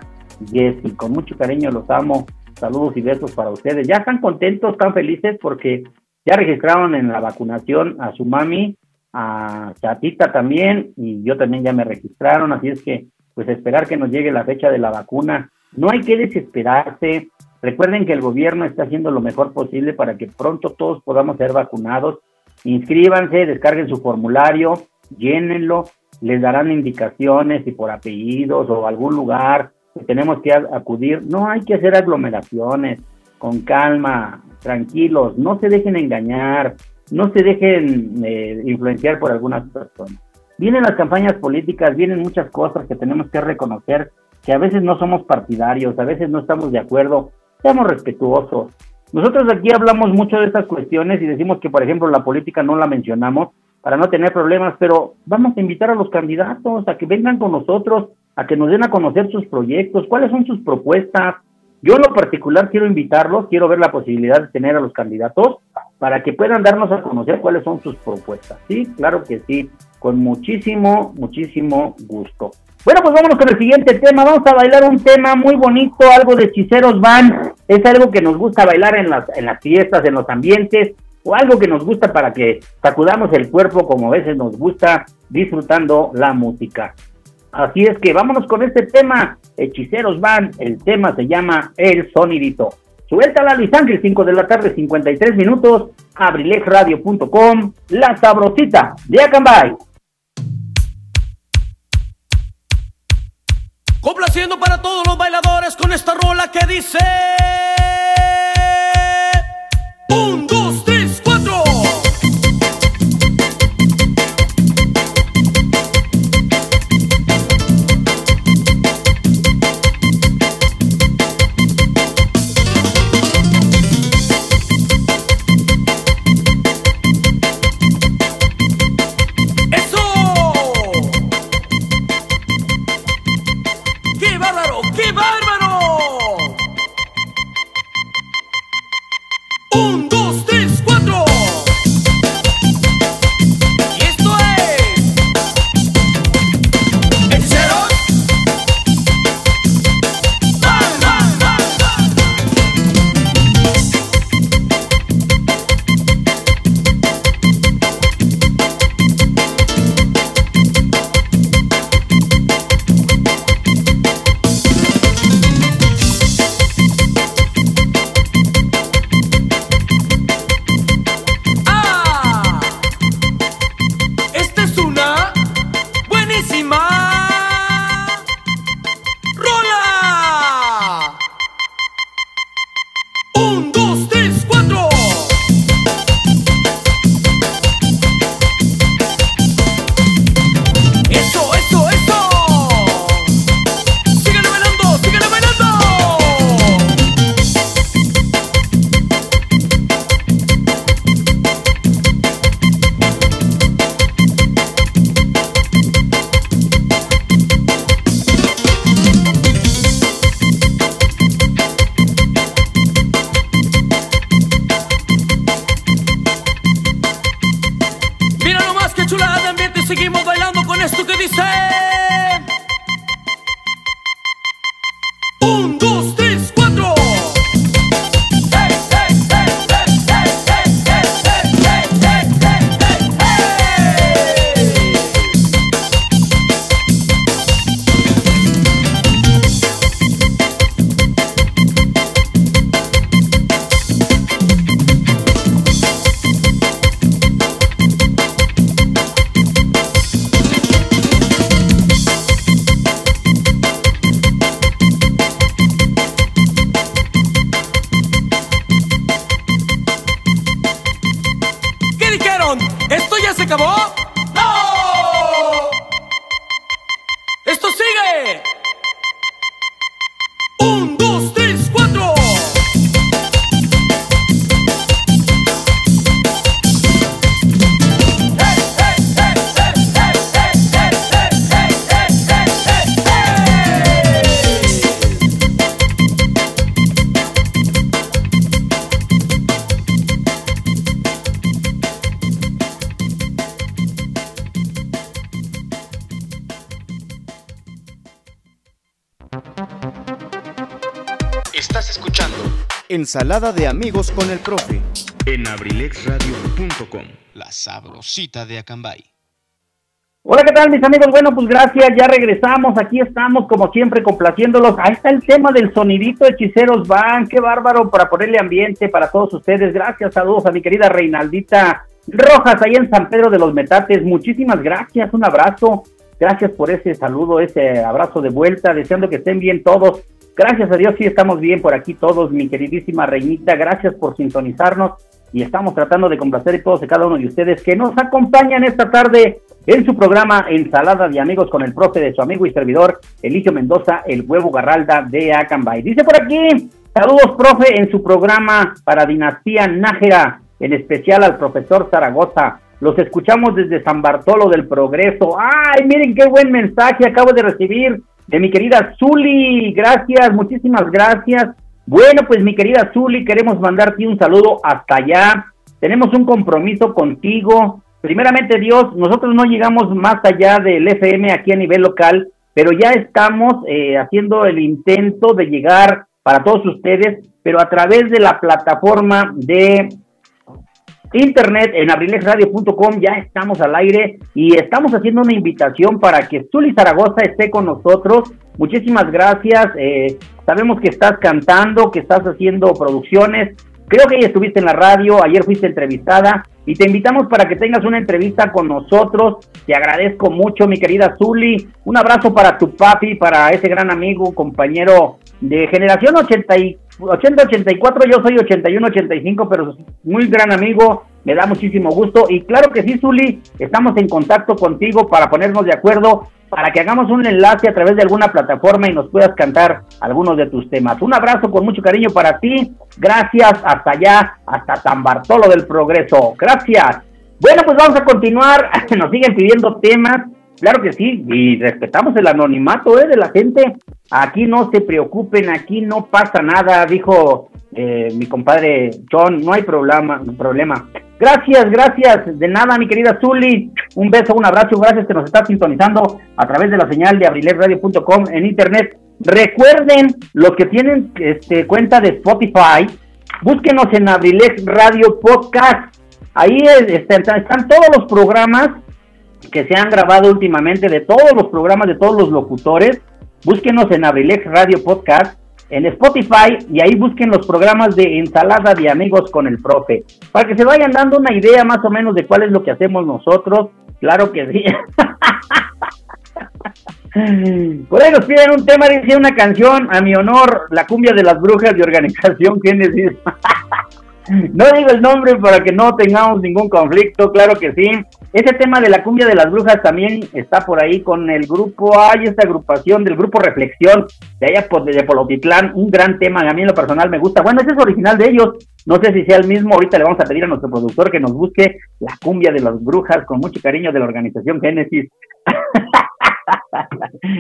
Jessy. Con mucho cariño los amo. Saludos y besos para ustedes. Ya están contentos, están felices porque ya registraron en la vacunación a su mami, a Chatita también, y yo también ya me registraron, así es que pues esperar que nos llegue la fecha de la vacuna. No hay que desesperarse. Recuerden que el gobierno está haciendo lo mejor posible para que pronto todos podamos ser vacunados. Inscríbanse, descarguen su formulario, llénenlo, les darán indicaciones y por apellidos o algún lugar tenemos que acudir. No hay que hacer aglomeraciones, con calma, tranquilos, no se dejen engañar, no se dejen eh, influenciar por algunas personas. Vienen las campañas políticas, vienen muchas cosas que tenemos que reconocer, que a veces no somos partidarios, a veces no estamos de acuerdo, seamos respetuosos. Nosotros aquí hablamos mucho de estas cuestiones y decimos que, por ejemplo, la política no la mencionamos, para no tener problemas, pero vamos a invitar a los candidatos a que vengan con nosotros, a que nos den a conocer sus proyectos, cuáles son sus propuestas. Yo en lo particular quiero invitarlos, quiero ver la posibilidad de tener a los candidatos para que puedan darnos a conocer cuáles son sus propuestas. Sí, claro que sí, con muchísimo, muchísimo gusto. Bueno, pues vámonos con el siguiente tema. Vamos a bailar un tema muy bonito, algo de hechiceros van. Es algo que nos gusta bailar en las, en las fiestas, en los ambientes, o algo que nos gusta para que sacudamos el cuerpo como a veces nos gusta disfrutando la música. Así es que vámonos con este tema. Hechiceros van. El tema se llama El Sonidito. Suéltala Luis Ángel, 5 de la tarde, 53 minutos. Abrilexradio.com. La sabrosita de Acambay. Complaciendo para todos los bailadores con esta rola que dice... Un, dos, Ensalada de amigos con el profe. En abrilexradio.com. La sabrosita de Acambay. Hola, ¿qué tal mis amigos? Bueno, pues gracias, ya regresamos, aquí estamos como siempre complaciéndolos. Ahí está el tema del sonidito hechiceros van, qué bárbaro para ponerle ambiente para todos ustedes. Gracias, saludos a mi querida Reinaldita Rojas ahí en San Pedro de los Metates. Muchísimas gracias, un abrazo. Gracias por ese saludo, ese abrazo de vuelta, deseando que estén bien todos. Gracias a Dios, sí estamos bien por aquí todos, mi queridísima Reinita. Gracias por sintonizarnos y estamos tratando de complacer a todos y cada uno de ustedes que nos acompañan esta tarde en su programa Ensalada de Amigos con el profe de su amigo y servidor Eligio Mendoza, el huevo Garralda de Acambay. Dice por aquí, saludos profe en su programa para Dinastía Nájera, en especial al profesor Zaragoza. Los escuchamos desde San Bartolo del Progreso. Ay, miren qué buen mensaje acabo de recibir de mi querida Zuli. Gracias, muchísimas gracias. Bueno, pues mi querida Zuli, queremos mandarte un saludo hasta allá. Tenemos un compromiso contigo. Primeramente Dios, nosotros no llegamos más allá del FM aquí a nivel local, pero ya estamos eh, haciendo el intento de llegar para todos ustedes, pero a través de la plataforma de internet en abrilexradio.com ya estamos al aire y estamos haciendo una invitación para que Zuli Zaragoza esté con nosotros. Muchísimas gracias. Eh, sabemos que estás cantando, que estás haciendo producciones. Creo que ya estuviste en la radio, ayer fuiste entrevistada y te invitamos para que tengas una entrevista con nosotros. Te agradezco mucho, mi querida Zuli. Un abrazo para tu papi, para ese gran amigo, compañero de generación 80 80-84, yo soy 81-85, pero muy gran amigo, me da muchísimo gusto. Y claro que sí, Zuli, estamos en contacto contigo para ponernos de acuerdo, para que hagamos un enlace a través de alguna plataforma y nos puedas cantar algunos de tus temas. Un abrazo con mucho cariño para ti. Gracias, hasta allá, hasta San Bartolo del Progreso. Gracias. Bueno, pues vamos a continuar. Nos siguen pidiendo temas. Claro que sí, y respetamos el anonimato ¿eh? de la gente. Aquí no se preocupen, aquí no pasa nada, dijo eh, mi compadre John, no hay problema, problema. Gracias, gracias, de nada, mi querida Zuli. Un beso, un abrazo, gracias que nos está sintonizando a través de la señal de abriletradio.com en internet. Recuerden, los que tienen este, cuenta de Spotify, búsquenos en Abrilex Radio Podcast. Ahí este, están todos los programas que se han grabado últimamente de todos los programas de todos los locutores. Búsquenos en Abrilex Radio Podcast, en Spotify y ahí busquen los programas de ensalada de amigos con el profe, para que se vayan dando una idea más o menos de cuál es lo que hacemos nosotros. Claro que sí. Por ahí piden un tema, dice una canción a mi honor, la cumbia de las brujas de organización Génesis. No digo el nombre para que no tengamos ningún conflicto, claro que sí. Ese tema de la cumbia de las brujas también está por ahí con el grupo, hay esta agrupación del grupo Reflexión de allá de Polotitlán, un gran tema, a mí en lo personal me gusta. Bueno, ese es original de ellos, no sé si sea el mismo, ahorita le vamos a pedir a nuestro productor que nos busque la cumbia de las brujas con mucho cariño de la organización Génesis.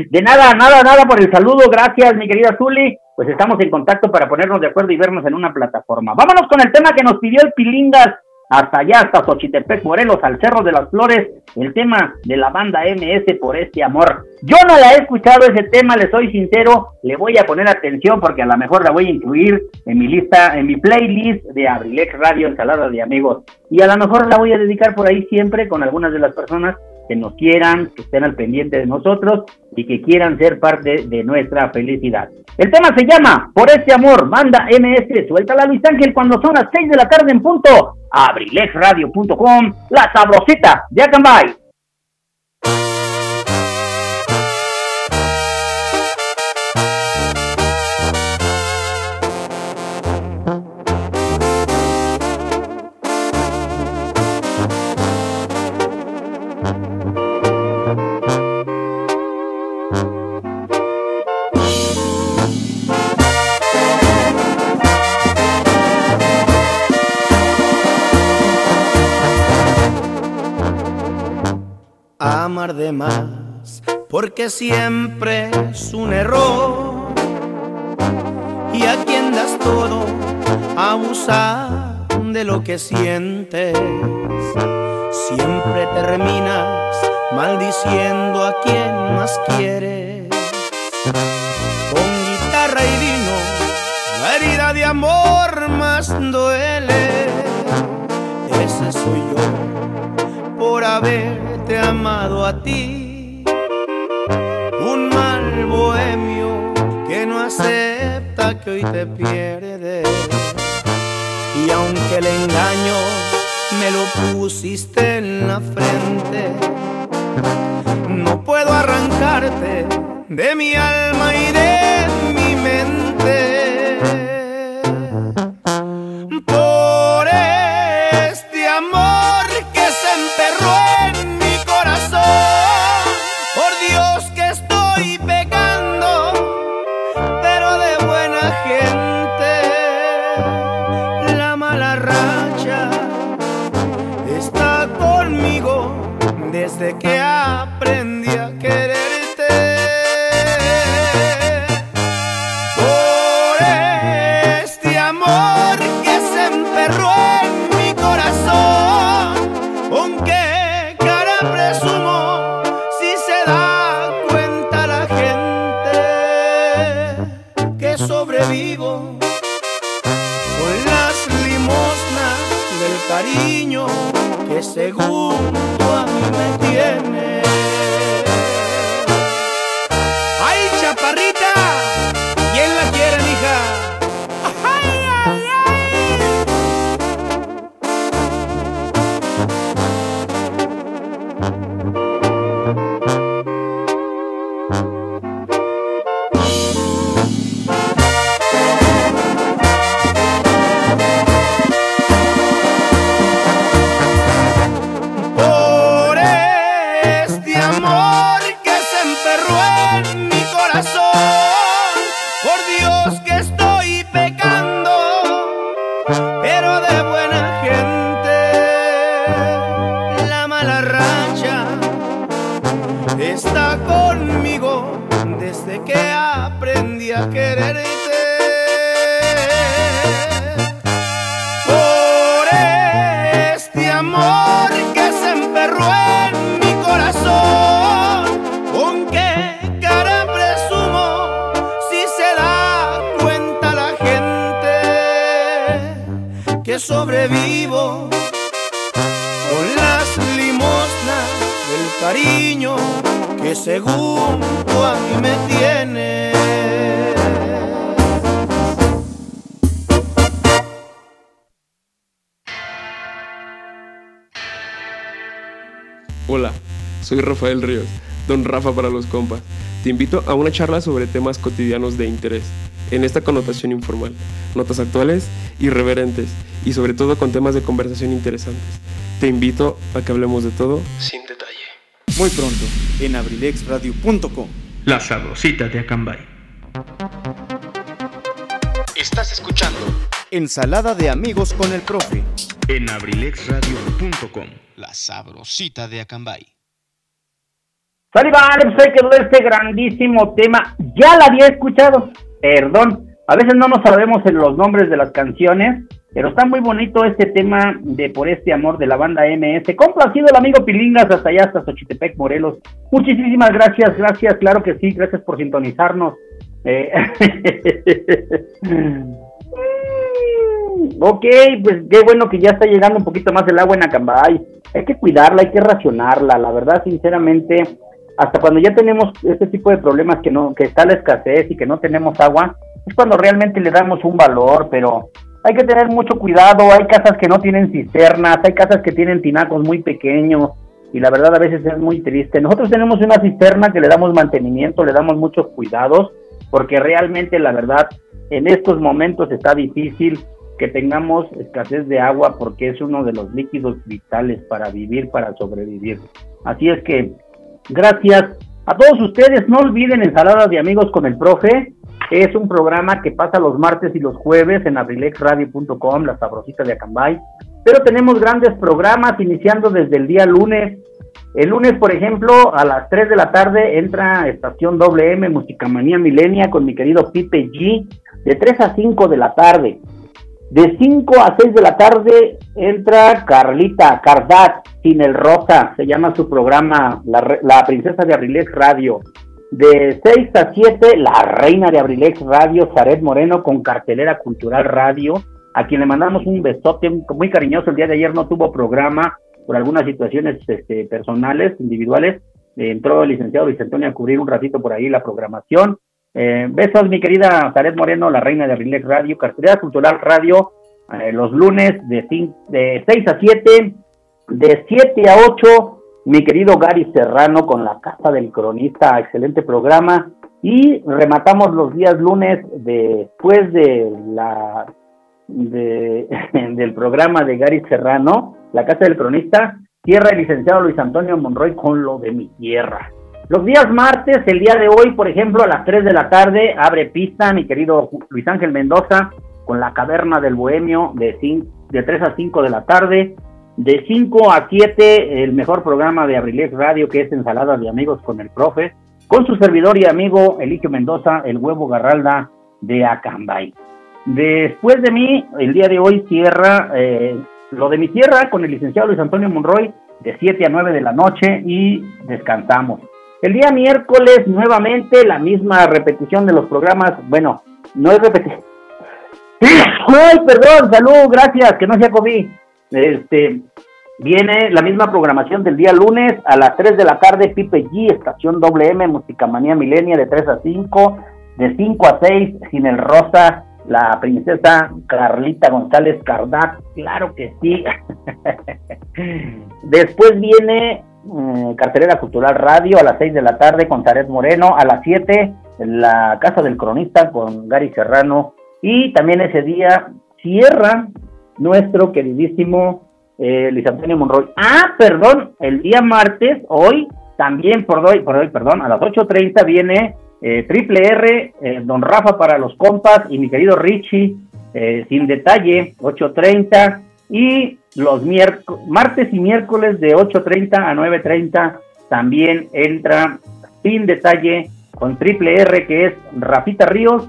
De nada, nada, nada por el saludo. Gracias, mi querida Zuli. Pues estamos en contacto para ponernos de acuerdo y vernos en una plataforma. Vámonos con el tema que nos pidió el Pilingas. Hasta allá, hasta Xochitepec, Morelos, al Cerro de las Flores. El tema de la banda MS por este amor. Yo no la he escuchado ese tema, le soy sincero. Le voy a poner atención porque a lo mejor la voy a incluir en mi lista, en mi playlist de Abrilex Radio, Ensalada de Amigos. Y a lo mejor la voy a dedicar por ahí siempre con algunas de las personas que nos quieran, que estén al pendiente de nosotros y que quieran ser parte de nuestra felicidad. El tema se llama Por este amor, manda MS, suelta la Luis Ángel cuando son las 6 de la tarde en punto. Abrilexradio.com, la sabrosita de Acambay. Siempre es un error. Y a quien das todo, abusar de lo que sientes. Siempre terminas maldiciendo a quien más quieres. Con guitarra y vino, la herida de amor más duele. Ese soy yo por haberte amado a ti. Acepta que hoy te pierde. Y aunque el engaño me lo pusiste en la frente, no puedo arrancarte de mi alma y de para los compas. Te invito a una charla sobre temas cotidianos de interés, en esta connotación informal, notas actuales, irreverentes y sobre todo con temas de conversación interesantes. Te invito a que hablemos de todo sin detalle. Muy pronto, en abrilexradio.com. La sabrosita de Acambay. Estás escuchando Ensalada de amigos con el profe. En abrilexradio.com. La sabrosita de Acambay. Sale, vale, pues quedó este grandísimo tema. Ya la había escuchado, perdón. A veces no nos sabemos en los nombres de las canciones, pero está muy bonito este tema de Por este amor de la banda MS. Complacido el amigo Pilingas hasta allá, hasta Xochitepec, Morelos. Muchísimas gracias, gracias, claro que sí, gracias por sintonizarnos. Eh, ok, pues qué bueno que ya está llegando un poquito más el agua en Acambay. Hay que cuidarla, hay que racionarla, la verdad, sinceramente, hasta cuando ya tenemos este tipo de problemas que no, que está la escasez y que no tenemos agua, es cuando realmente le damos un valor, pero hay que tener mucho cuidado, hay casas que no tienen cisternas, hay casas que tienen tinacos muy pequeños y la verdad a veces es muy triste. Nosotros tenemos una cisterna que le damos mantenimiento, le damos muchos cuidados, porque realmente la verdad en estos momentos está difícil que tengamos escasez de agua porque es uno de los líquidos vitales para vivir, para sobrevivir. Así es que gracias a todos ustedes, no olviden Ensaladas de Amigos con el Profe, es un programa que pasa los martes y los jueves en abrilexradio.com, la sabrosita de Acambay, pero tenemos grandes programas iniciando desde el día lunes. El lunes, por ejemplo, a las 3 de la tarde entra Estación WM Musicamanía Milenia con mi querido Pipe G, de 3 a 5 de la tarde. De 5 a 6 de la tarde entra Carlita Cardat, sin el Rosa, se llama su programa La, La Princesa de Abrilex Radio. De 6 a 7, La Reina de Abrilex Radio, Zaret Moreno con Cartelera Cultural Radio, a quien le mandamos un besote muy cariñoso. El día de ayer no tuvo programa por algunas situaciones este, personales, individuales. Entró el licenciado Antonio a cubrir un ratito por ahí la programación. Eh, besos, mi querida Zaret Moreno, la reina de Abrilex Radio, Cartelera Cultural Radio, eh, los lunes de, de 6 a 7, de 7 a 8, mi querido Gary Serrano con la Casa del Cronista, excelente programa. Y rematamos los días lunes después de la de, del programa de Gary Serrano, la Casa del Cronista, cierra el licenciado Luis Antonio Monroy con lo de mi tierra. Los días martes, el día de hoy, por ejemplo, a las 3 de la tarde, abre pista mi querido Luis Ángel Mendoza con la Caverna del Bohemio de, cin- de 3 a 5 de la tarde. De 5 a 7 el mejor programa de Abrilex Radio que es Ensalada de Amigos con el Profe, con su servidor y amigo Eligio Mendoza, el huevo Garralda de Acambay. Después de mí, el día de hoy cierra eh, lo de mi tierra con el licenciado Luis Antonio Monroy de 7 a 9 de la noche y descansamos. El día miércoles nuevamente la misma repetición de los programas, bueno, no es repetición. ¡Ay, perdón! Salud, gracias, que no sea COVID. Este, viene la misma programación del día lunes a las 3 de la tarde, Pipe G, estación WM, Musicamanía Milenia de 3 a 5, de 5 a 6, Sin el Rosa, la princesa Carlita González Cardac, claro que sí. Después viene eh, Cartelera Cultural Radio a las 6 de la tarde con Taret Moreno, a las 7 la Casa del Cronista con Gary Serrano y también ese día cierra nuestro queridísimo eh, Luis Antonio Monroy. Ah, perdón, el día martes, hoy, también por hoy, por hoy, perdón, a las 8.30 viene eh, Triple R, eh, Don Rafa para los compas y mi querido Richie, eh, sin detalle, 8.30 y los martes y miércoles de 8.30 a 9.30 también entra sin detalle con Triple R que es Rafita Ríos,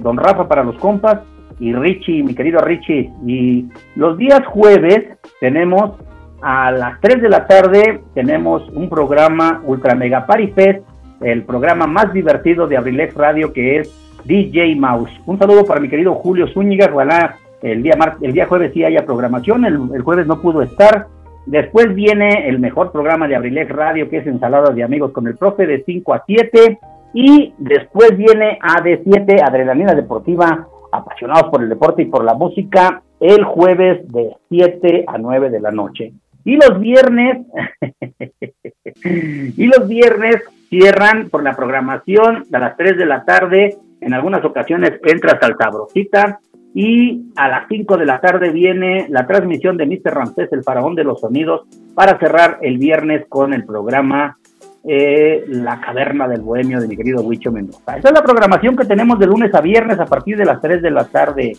Don Rafa para los compas y Richie, mi querido Richie. Y los días jueves tenemos a las 3 de la tarde tenemos un programa Ultra Mega Party Fest el programa más divertido de Abrilex Radio que es DJ Mouse. Un saludo para mi querido Julio Zúñiga, ojalá el día, el día jueves sí haya programación, el, jueves no pudo estar. Después viene el mejor programa de Abrilex Radio que es Ensaladas de Amigos con el Profe de 5 a 7 y después viene AD7, Adrenalina Deportiva, apasionados por el deporte y por la música, el jueves de 7 a 9 de la noche. Y los viernes, y los viernes cierran por la programación a las 3 de la tarde, en algunas ocasiones entras al Sabrosita y a las 5 de la tarde viene la transmisión de Mr. Ramsés, el faraón de los sonidos, para cerrar el viernes con el programa eh, La Caverna del Bohemio de mi querido Huicho Mendoza. Esa es la programación que tenemos de lunes a viernes a partir de las 3 de la tarde.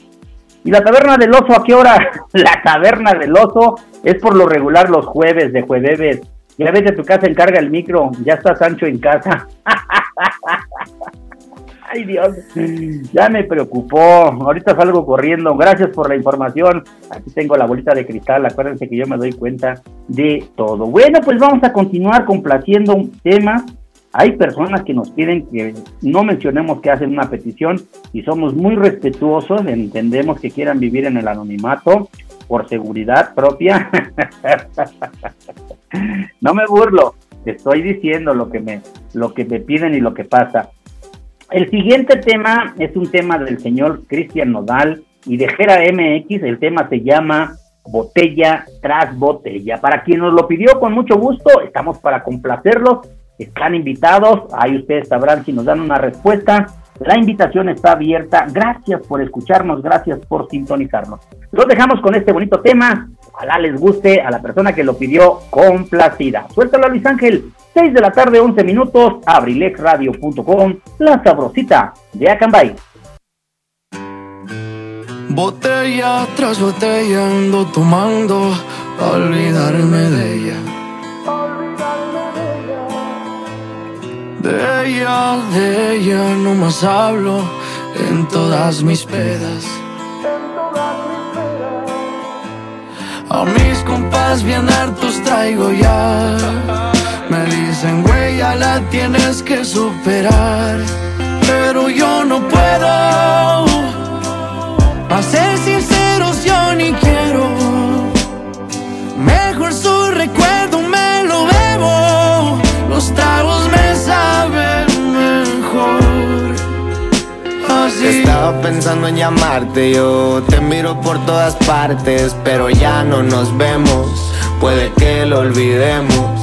¿Y la Taberna del Oso a qué hora? la Taberna del Oso es por lo regular los jueves de jueves ya vete a tu casa, encarga el micro, ya está Sancho en casa. Ay Dios, ya me preocupó. Ahorita salgo corriendo. Gracias por la información. Aquí tengo la bolita de cristal. Acuérdense que yo me doy cuenta de todo. Bueno, pues vamos a continuar complaciendo un tema. Hay personas que nos piden que no mencionemos que hacen una petición y somos muy respetuosos. Entendemos que quieran vivir en el anonimato por seguridad propia. no me burlo, estoy diciendo lo que me lo que me piden y lo que pasa. El siguiente tema es un tema del señor Cristian Nodal y de Gera MX, el tema se llama Botella tras botella. Para quien nos lo pidió con mucho gusto, estamos para complacerlos, están invitados, ahí ustedes sabrán si nos dan una respuesta la invitación está abierta. Gracias por escucharnos, gracias por sintonizarnos. Los dejamos con este bonito tema. Ojalá les guste a la persona que lo pidió complacida. Suéltalo Luis Ángel. 6 de la tarde, 11 minutos. Abrilexradio.com. La sabrosita de Acambay. Botella tras botella ando tomando, olvidarme de ella De ella, de ella no más hablo en todas mis pedas. A mis compas bien hartos traigo ya. Me dicen, güey, ya la tienes que superar. Pero yo no puedo. A ser sinceros, yo ni quiero. Mejor su recuerdo me lo bebo. Los tragos me Estaba pensando en llamarte, yo te miro por todas partes, pero ya no nos vemos, puede que lo olvidemos.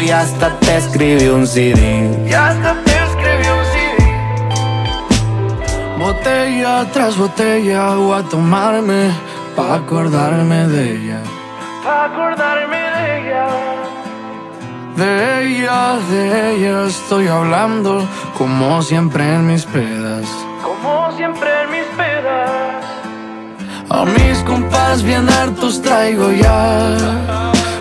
y hasta te escribí un CD. Y hasta te escribí un CD. Botella tras botella voy a tomarme pa' acordarme de ella. Pa' acordarme de ella. De ella, de ella estoy hablando como siempre en mis pedas. Como siempre en mis pedas. A mis compas bien hartos traigo ya.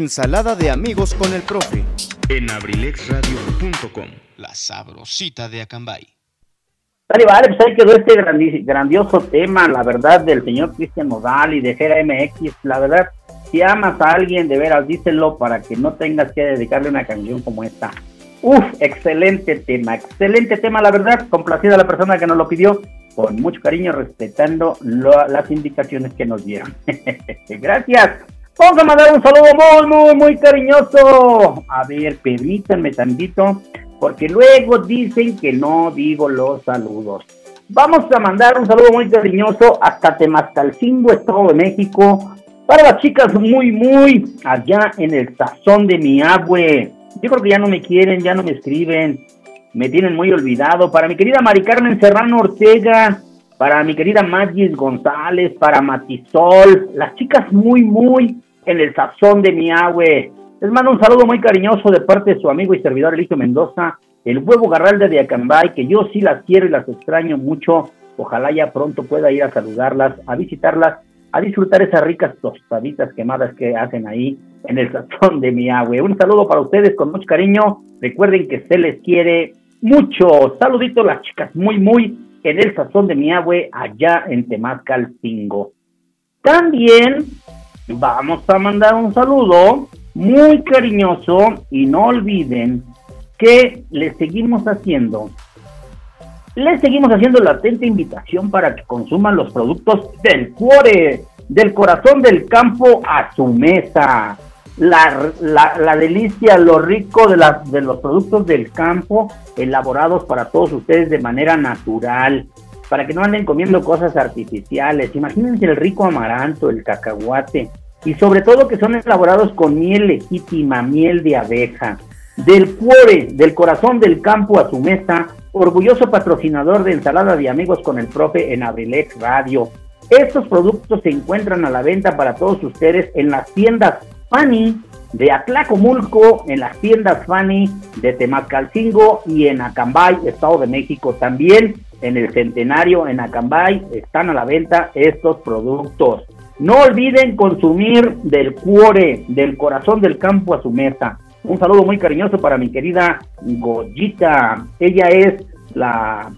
Ensalada de amigos con el profe En abrilexradio.com, la sabrosita de Acambay. Vale, vale, pues ahí quedó este grandi- grandioso tema, la verdad, del señor Cristian Nodal y de Jera MX. La verdad, si amas a alguien, de veras, díselo para que no tengas que dedicarle una canción como esta. Uf, excelente tema, excelente tema, la verdad, complacida la persona que nos lo pidió, con mucho cariño, respetando lo- las indicaciones que nos dieron. Gracias. Vamos a mandar un saludo muy, muy, muy cariñoso. A ver, permítanme tantito, porque luego dicen que no digo los saludos. Vamos a mandar un saludo muy cariñoso hasta Temascalcingo, Estado de México, para las chicas muy, muy allá en el sazón de mi abue. Yo creo que ya no me quieren, ya no me escriben, me tienen muy olvidado. Para mi querida Mari Carmen Serrano Ortega, para mi querida Magis González, para Matisol, las chicas muy, muy en el sazón de mi abue. Les mando un saludo muy cariñoso de parte de su amigo y servidor Eligio Mendoza, el huevo garralda de Acambay, que yo sí las quiero y las extraño mucho. Ojalá ya pronto pueda ir a saludarlas, a visitarlas, a disfrutar esas ricas tostaditas quemadas que hacen ahí en el sazón de mi agua. Un saludo para ustedes con mucho cariño. Recuerden que se les quiere mucho. Saludito las chicas muy, muy en el sazón de mi agua allá en Temascalcingo. También vamos a mandar un saludo muy cariñoso y no olviden que les seguimos haciendo les seguimos haciendo la atenta invitación para que consuman los productos del cuore, del corazón del campo a su mesa. La, la, la delicia, lo rico de, la, de los productos del campo elaborados para todos ustedes de manera natural, para que no anden comiendo cosas artificiales. Imagínense el rico amaranto, el cacahuate, y sobre todo que son elaborados con miel legítima, miel de abeja. Del cuore, del corazón del campo a su mesa, orgulloso patrocinador de ensalada de amigos con el profe en Abrilex Radio. Estos productos se encuentran a la venta para todos ustedes en las tiendas Fanny de Atlacomulco, en las tiendas Fanny de Temascalcingo y en Acambay, Estado de México. También en el Centenario, en Acambay, están a la venta estos productos. No olviden consumir del cuore, del corazón del campo a su mesa. Un saludo muy cariñoso para mi querida Goyita. Ella es la,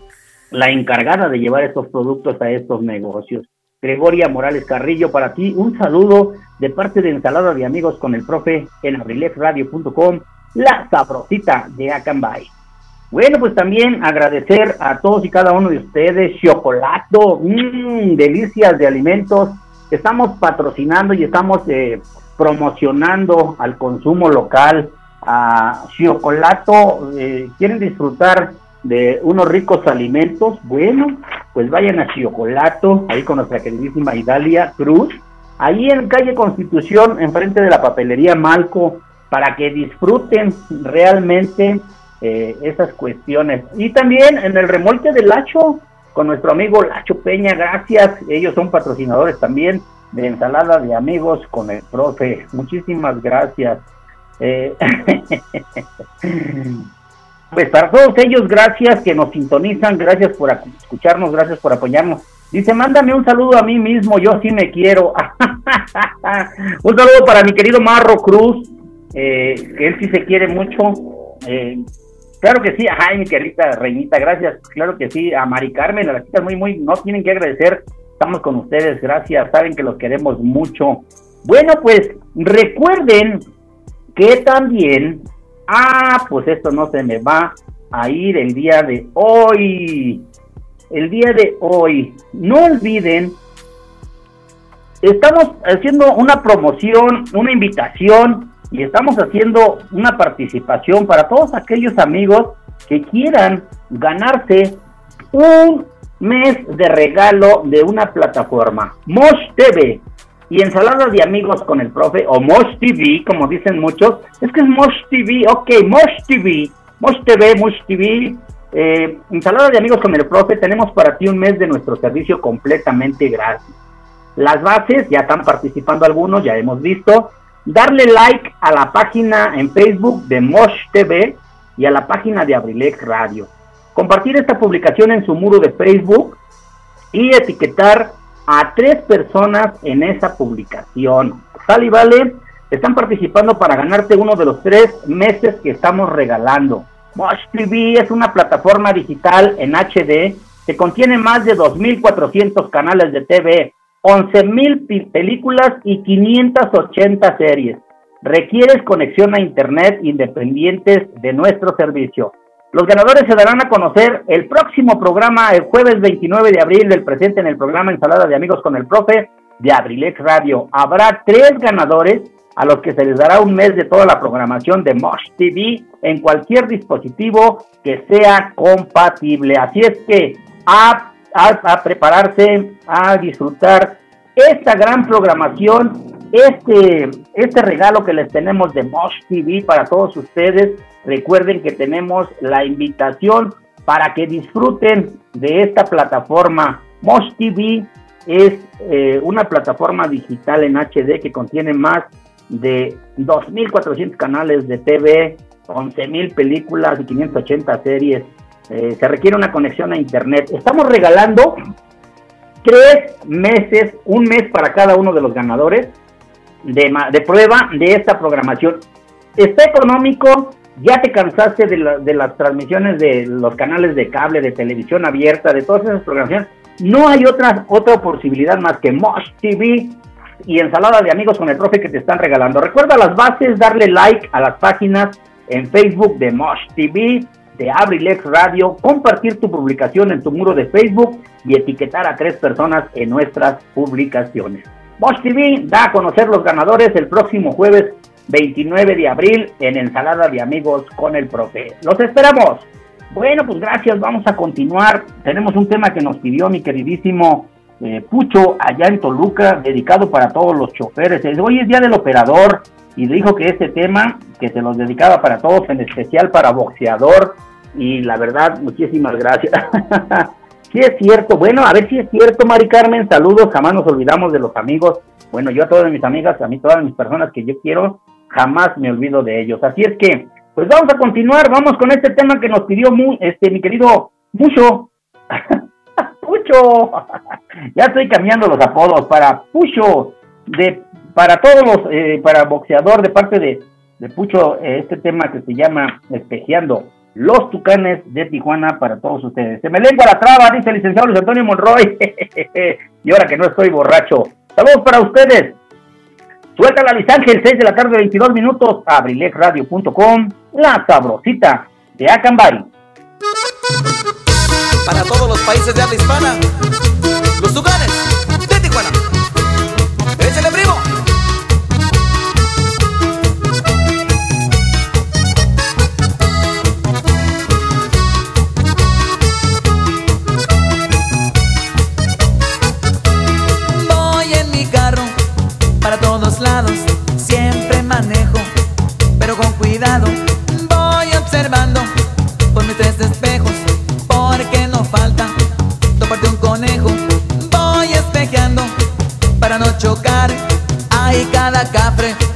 la encargada de llevar estos productos a estos negocios. Gregoria Morales Carrillo, para ti un saludo de parte de Ensalada de Amigos con el profe en abrilefradio.com, la sabrosita de Acambay. Bueno, pues también agradecer a todos y cada uno de ustedes, chocolato, mmm, delicias de alimentos, estamos patrocinando y estamos eh, promocionando al consumo local, a Chiocolato, eh, quieren disfrutar de unos ricos alimentos, bueno, pues vayan a Chiocolato, ahí con nuestra queridísima Idalia Cruz, ahí en calle Constitución, enfrente de la papelería Malco, para que disfruten realmente eh, esas cuestiones. Y también en el remolque del Lacho, con nuestro amigo Lacho Peña, gracias, ellos son patrocinadores también de ensalada de amigos con el profe. Muchísimas gracias. Eh, pues para todos ellos, gracias que nos sintonizan, gracias por escucharnos, gracias por apoyarnos. Dice, mándame un saludo a mí mismo, yo sí me quiero. un saludo para mi querido Marro Cruz, eh, que él sí se quiere mucho. Eh, claro que sí, ay, mi querida reinita, gracias. Claro que sí, a Mari Carmen, a las chicas muy, muy, no tienen que agradecer Estamos con ustedes, gracias, saben que los queremos mucho. Bueno, pues recuerden que también, ah, pues esto no se me va a ir el día de hoy. El día de hoy, no olviden, estamos haciendo una promoción, una invitación y estamos haciendo una participación para todos aquellos amigos que quieran ganarse un mes de regalo de una plataforma, Mosh TV y ensaladas de amigos con el profe, o Mosh TV, como dicen muchos. Es que es Mosh TV, ok, Mosh TV, Mosh TV, Mosh TV. Eh, ensalada de amigos con el profe, tenemos para ti un mes de nuestro servicio completamente gratis. Las bases, ya están participando algunos, ya hemos visto. Darle like a la página en Facebook de Mosh TV y a la página de Abrilex Radio compartir esta publicación en su muro de Facebook y etiquetar a tres personas en esa publicación. Sal y vale, están participando para ganarte uno de los tres meses que estamos regalando. Mosh TV es una plataforma digital en HD que contiene más de 2.400 canales de TV, 11.000 películas y 580 series. Requieres conexión a Internet independientes de nuestro servicio. Los ganadores se darán a conocer el próximo programa, el jueves 29 de abril, del presente en el programa Ensalada de Amigos con el Profe de Abrilex Radio. Habrá tres ganadores a los que se les dará un mes de toda la programación de Mosh TV en cualquier dispositivo que sea compatible. Así es que a, a prepararse, a disfrutar esta gran programación este, este regalo que les tenemos de Mosh TV para todos ustedes. Recuerden que tenemos la invitación para que disfruten de esta plataforma. Mosh TV es eh, una plataforma digital en HD que contiene más de 2.400 canales de TV, 11.000 películas y 580 series. Eh, se requiere una conexión a Internet. Estamos regalando tres meses, un mes para cada uno de los ganadores de, de prueba de esta programación. Está económico, ya te cansaste de, de, las transmisiones de los canales de cable, de televisión abierta, de todas esas programaciones. No hay otra, otra posibilidad más que Mosh TV y ensalada de amigos con el profe que te están regalando. Recuerda las bases, darle like a las páginas en Facebook de Mosh TV, de Abrilex Radio, compartir tu publicación en tu muro de Facebook y etiquetar a tres personas en nuestras publicaciones. Bosch TV da a conocer los ganadores el próximo jueves 29 de abril en Ensalada de Amigos con el Profe. Los esperamos. Bueno, pues gracias, vamos a continuar. Tenemos un tema que nos pidió mi queridísimo eh, Pucho allá en Toluca, dedicado para todos los choferes. Hoy es Día del Operador y dijo que este tema, que se los dedicaba para todos, en especial para boxeador. Y la verdad, muchísimas gracias. Sí es cierto, bueno, a ver si es cierto, Mari Carmen, saludos, jamás nos olvidamos de los amigos. Bueno, yo a todas mis amigas, a mí todas mis personas que yo quiero, jamás me olvido de ellos. Así es que, pues vamos a continuar, vamos con este tema que nos pidió este, mi querido Mucho. Pucho, ya estoy cambiando los apodos para Pucho, de, para todos los, eh, para boxeador de parte de, de Pucho, eh, este tema que se llama Espejeando los Tucanes de Tijuana para todos ustedes. Se me lengua la traba, dice el licenciado Luis Antonio Monroy. y ahora que no estoy borracho. Saludos para ustedes. Suelta la Ángel, 6 de la tarde, 22 minutos. Abrilexradio.com, la sabrosita de Acambay. Para todos los países de habla hispana, los Tucanes de Tijuana. Cuidado. Voy observando por mis tres espejos, porque no falta toparte un conejo, voy espejeando para no chocar, hay cada cafre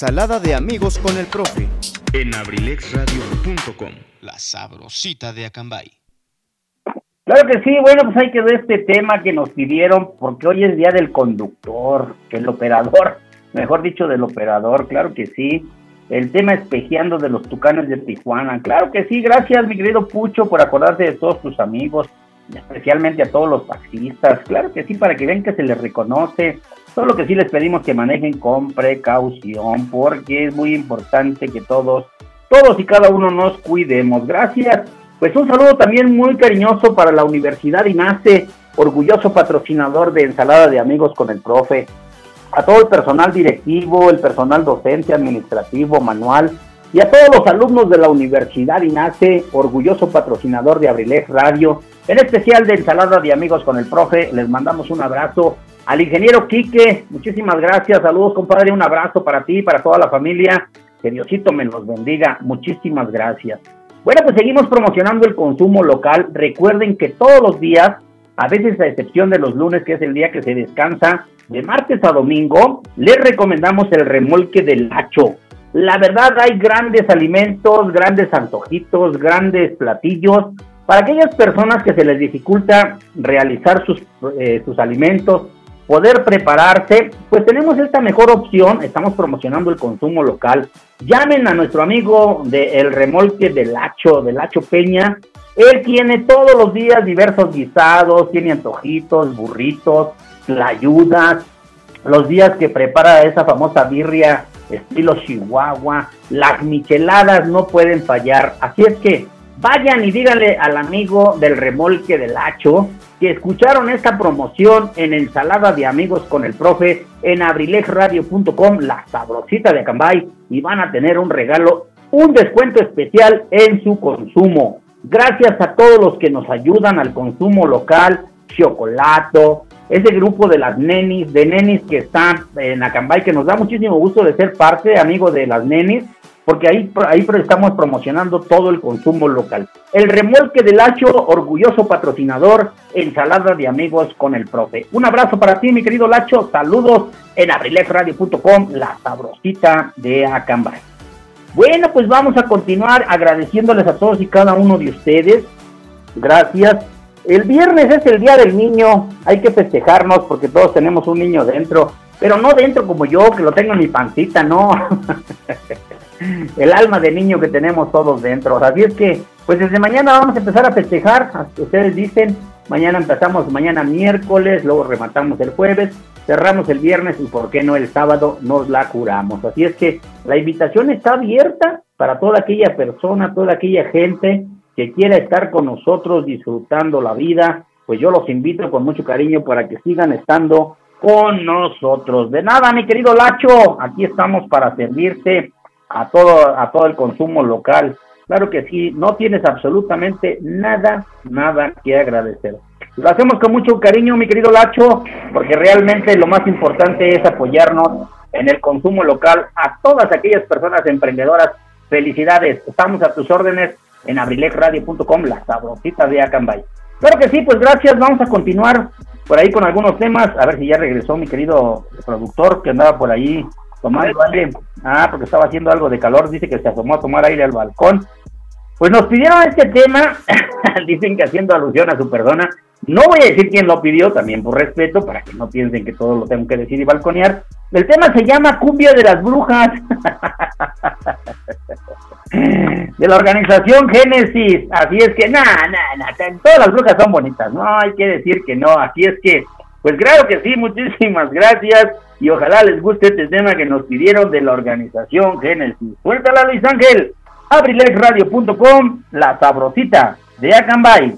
Ensalada de amigos con el profe En abrilexradio.com, la sabrosita de Acambay. Claro que sí, bueno, pues hay que ver este tema que nos pidieron, porque hoy es día del conductor, el operador, mejor dicho, del operador, claro que sí. El tema espejeando de los tucanes de Tijuana, claro que sí, gracias mi querido Pucho por acordarte de todos tus amigos, especialmente a todos los taxistas, claro que sí, para que vean que se les reconoce, solo que sí les pedimos que manejen con precaución, porque es muy importante que todos, todos y cada uno nos cuidemos, gracias. Pues un saludo también muy cariñoso para la Universidad INACE, orgulloso patrocinador de Ensalada de Amigos con el Profe. A todo el personal directivo, el personal docente, administrativo, manual y a todos los alumnos de la Universidad INACE, orgulloso patrocinador de Abrilex Radio. En especial de Ensalada de Amigos con el Profe, les mandamos un abrazo. Al ingeniero Quique, muchísimas gracias. Saludos, compadre. Un abrazo para ti, para toda la familia. Que Diosito me los bendiga. Muchísimas gracias. Bueno, pues seguimos promocionando el consumo local. Recuerden que todos los días, a veces a excepción de los lunes, que es el día que se descansa, de martes a domingo, les recomendamos el remolque del Hacho. La verdad, hay grandes alimentos, grandes antojitos, grandes platillos. Para aquellas personas que se les dificulta realizar sus, eh, sus alimentos, poder prepararse, pues tenemos esta mejor opción, estamos promocionando el consumo local. Llamen a nuestro amigo del remolque del Hacho, del Hacho Peña. Él tiene todos los días diversos guisados, tiene antojitos, burritos, tlayudas, los días que prepara esa famosa birria estilo Chihuahua, las micheladas no pueden fallar. Así es que vayan y díganle al amigo del remolque del Hacho que escucharon esta promoción en Ensalada de Amigos con el Profe en abrilexradio.com, la sabrosita de Acambay, y van a tener un regalo, un descuento especial en su consumo. Gracias a todos los que nos ayudan al consumo local, Chocolato, ese grupo de las nenis, de nenis que están en Acambay, que nos da muchísimo gusto de ser parte, amigo de las nenis, porque ahí, ahí estamos promocionando todo el consumo local. El remolque del Hacho, orgulloso patrocinador, ensalada de amigos con el profe. Un abrazo para ti, mi querido Lacho, saludos en abrilexradio.com, la sabrosita de Acambay. Bueno, pues vamos a continuar agradeciéndoles a todos y cada uno de ustedes. Gracias. El viernes es el Día del Niño, hay que festejarnos porque todos tenemos un niño dentro, pero no dentro como yo, que lo tengo en mi pancita, no. el alma de niño que tenemos todos dentro. Así es que, pues desde mañana vamos a empezar a festejar, ustedes dicen, mañana empezamos, mañana miércoles, luego rematamos el jueves, cerramos el viernes y por qué no el sábado nos la curamos. Así es que la invitación está abierta para toda aquella persona, toda aquella gente que quiera estar con nosotros disfrutando la vida, pues yo los invito con mucho cariño para que sigan estando con nosotros. De nada, mi querido Lacho, aquí estamos para servirte a todo, a todo el consumo local. Claro que sí, no tienes absolutamente nada, nada que agradecer. Lo hacemos con mucho cariño, mi querido Lacho, porque realmente lo más importante es apoyarnos en el consumo local a todas aquellas personas emprendedoras. Felicidades, estamos a tus órdenes en abrilexradio.com, la sabrosita de Acambay. Claro que sí, pues gracias, vamos a continuar por ahí con algunos temas, a ver si ya regresó mi querido productor que andaba por ahí tomando aire. Ah, porque estaba haciendo algo de calor, dice que se asomó a tomar aire al balcón. Pues nos pidieron este tema, dicen que haciendo alusión a su persona. No voy a decir quién lo pidió, también por respeto, para que no piensen que todo lo tengo que decir y balconear. El tema se llama Cumbia de las Brujas. de la organización Génesis. Así es que, nada, nada, nada, todas las brujas son bonitas, no hay que decir que no. Así es que, pues claro que sí, muchísimas gracias y ojalá les guste este tema que nos pidieron de la organización Génesis. Suéltala Luis Ángel, abrilexradio.com, la sabrosita de Acambay.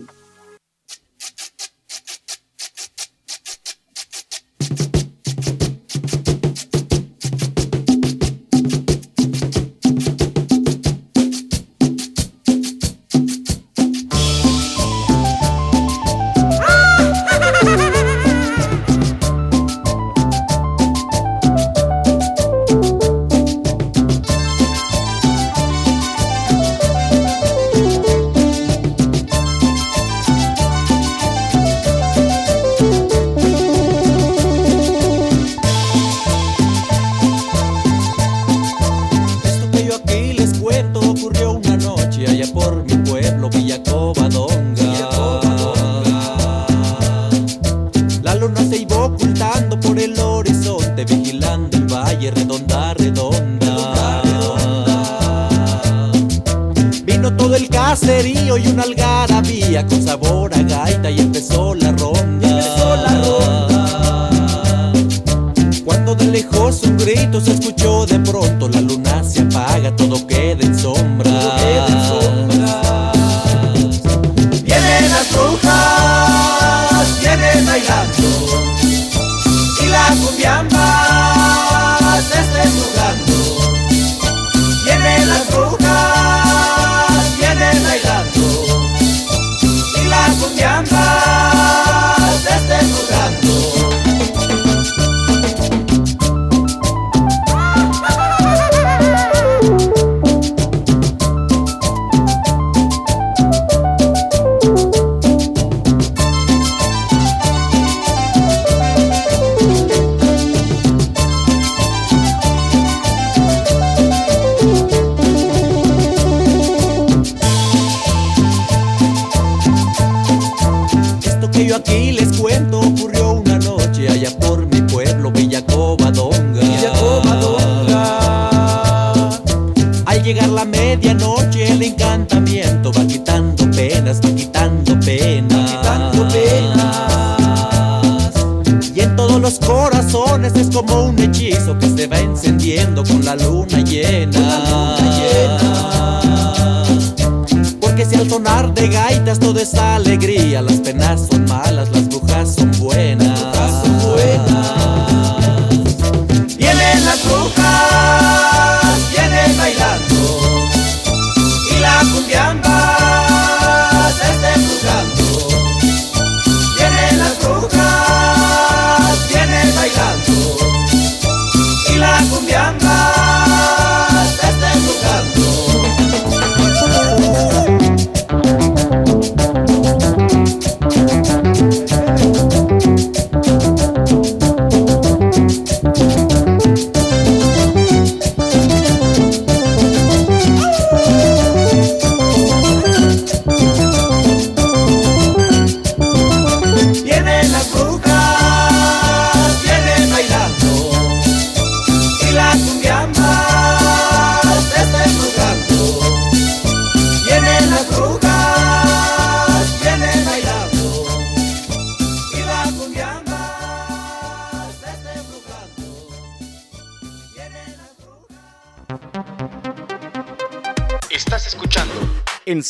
tequila.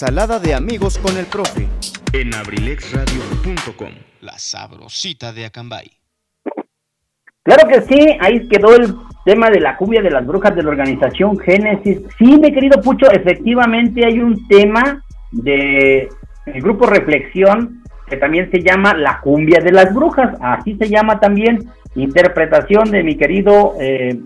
Ensalada de amigos con el profe. En abrilexradio.com, la sabrosita de Acambay. Claro que sí, ahí quedó el tema de la cumbia de las brujas de la organización Génesis. Sí, mi querido Pucho, efectivamente hay un tema de el grupo Reflexión que también se llama La cumbia de las brujas, así se llama también, interpretación de mi querido eh,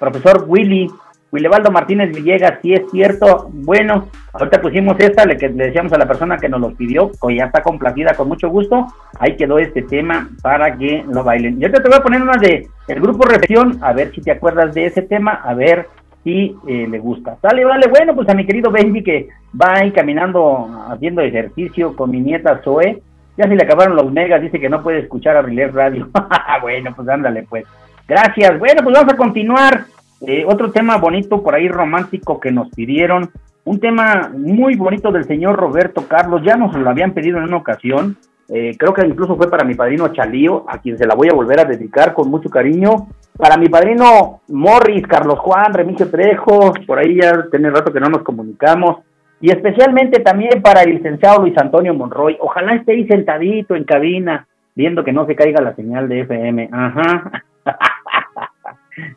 profesor Willy Willebaldo Martínez Villegas, si es cierto. Bueno, ahorita pusimos esta, le, le decíamos a la persona que nos lo pidió, que ya está complacida con mucho gusto. Ahí quedó este tema para que lo bailen. Yo te voy a poner una de el grupo Reflexión, a ver si te acuerdas de ese tema, a ver si eh, le gusta. Sale, vale, bueno, pues a mi querido Benji que va ahí caminando, haciendo ejercicio con mi nieta Zoe. Ya se le acabaron los megas, dice que no puede escuchar a Relé Radio. bueno, pues ándale, pues. Gracias. Bueno, pues vamos a continuar. Eh, otro tema bonito por ahí romántico que nos pidieron, un tema muy bonito del señor Roberto Carlos, ya nos lo habían pedido en una ocasión, eh, creo que incluso fue para mi padrino Chalío, a quien se la voy a volver a dedicar con mucho cariño, para mi padrino Morris, Carlos Juan, Remigio Trejo, por ahí ya tiene rato que no nos comunicamos, y especialmente también para el licenciado Luis Antonio Monroy, ojalá esté ahí sentadito en cabina, viendo que no se caiga la señal de FM, ajá.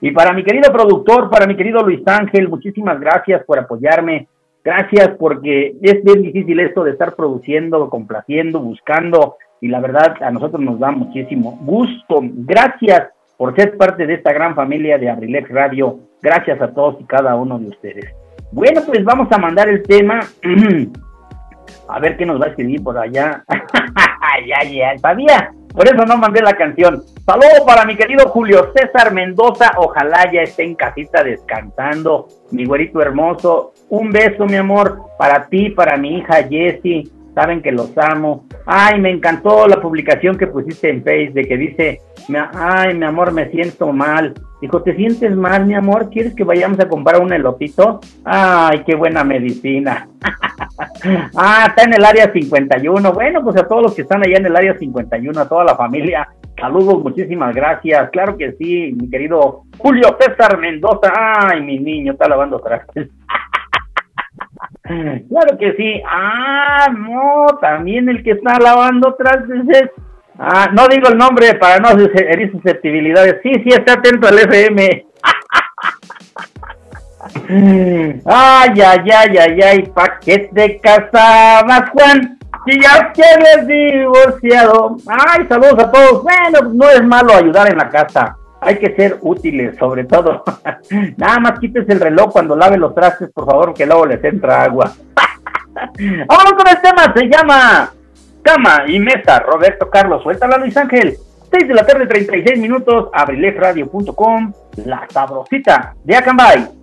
Y para mi querido productor, para mi querido Luis Ángel, muchísimas gracias por apoyarme. Gracias porque es bien difícil esto de estar produciendo, complaciendo, buscando y la verdad a nosotros nos da muchísimo gusto. Gracias por ser parte de esta gran familia de Abrilex Radio. Gracias a todos y cada uno de ustedes. Bueno, pues vamos a mandar el tema. a ver qué nos va a escribir por allá. ya, ya, sabía. Por eso no mandé la canción. Saludo para mi querido Julio César Mendoza. Ojalá ya esté en casita descansando. Mi güerito hermoso. Un beso, mi amor, para ti, para mi hija Jessie. Saben que los amo. Ay, me encantó la publicación que pusiste en Facebook de que dice, ay, mi amor, me siento mal. Dijo, ¿te sientes mal, mi amor? ¿Quieres que vayamos a comprar un elotito? Ay, qué buena medicina. ah, está en el área 51. Bueno, pues a todos los que están allá en el área 51, a toda la familia, saludos, muchísimas gracias. Claro que sí, mi querido Julio César Mendoza. Ay, mi niño, está lavando trastes. claro que sí. Ah, no, también el que está lavando trastes es... Ah, no digo el nombre para no herir susceptibilidades. Sí, sí, está atento al FM. Ay, ay, ay, ay, ay, ¿pa' qué te Juan? Si ya tienes divorciado. Ay, saludos a todos. Bueno, no es malo ayudar en la casa. Hay que ser útiles, sobre todo. Nada más quites el reloj cuando lave los trastes, por favor, que luego les entra agua. Vamos con el tema, se llama Cama y Mesa. Roberto Carlos, suéltala Luis Ángel. 6 de la tarde, 36 minutos, abrilefradio.com, la sabrosita de Acambay.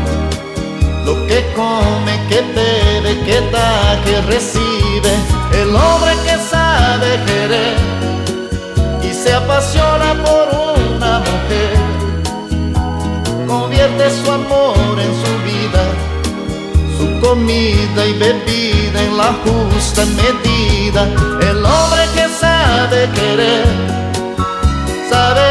come, que bebe, que da, que recibe. El hombre que sabe querer y se apasiona por una mujer, convierte su amor en su vida, su comida y bebida en la justa medida. El hombre que sabe querer, sabe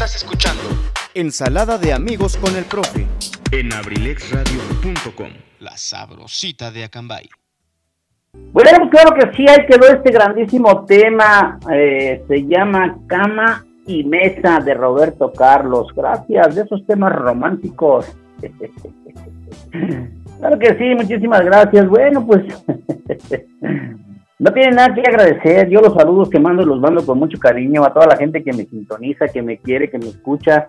Estás escuchando Ensalada de amigos con el profe. en abrilexradio.com. La sabrosita de Acambay. Bueno, pues claro que sí, ahí quedó este grandísimo tema. eh, se llama Cama y Mesa de Roberto Carlos. Gracias, de esos temas románticos. claro que sí, muchísimas gracias. Bueno, pues no tiene nada que agradecer. Yo los saludos que mando los mando con mucho cariño a toda la gente que me sintoniza, que me quiere, que me escucha,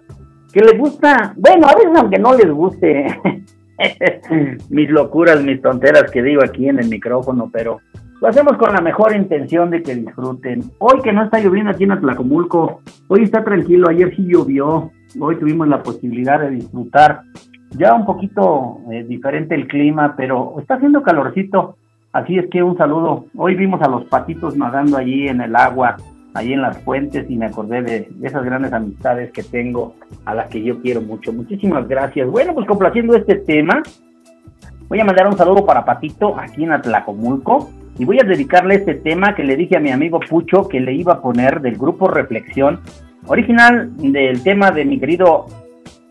que les gusta. Bueno, a veces aunque no les guste. mis locuras, mis tonteras que digo aquí en el micrófono, pero lo hacemos con la mejor intención de que disfruten. Hoy que no está lloviendo aquí en Atlacomulco, hoy está tranquilo, ayer sí llovió, hoy tuvimos la posibilidad de disfrutar. Ya un poquito eh, diferente el clima, pero está haciendo calorcito, así es que un saludo. Hoy vimos a los patitos nadando allí en el agua, allí en las fuentes y me acordé de, de esas grandes amistades que tengo, a las que yo quiero mucho. Muchísimas gracias. Bueno, pues complaciendo este tema, voy a mandar un saludo para Patito aquí en Atlacomulco y voy a dedicarle este tema que le dije a mi amigo Pucho que le iba a poner del grupo Reflexión, original del tema de mi querido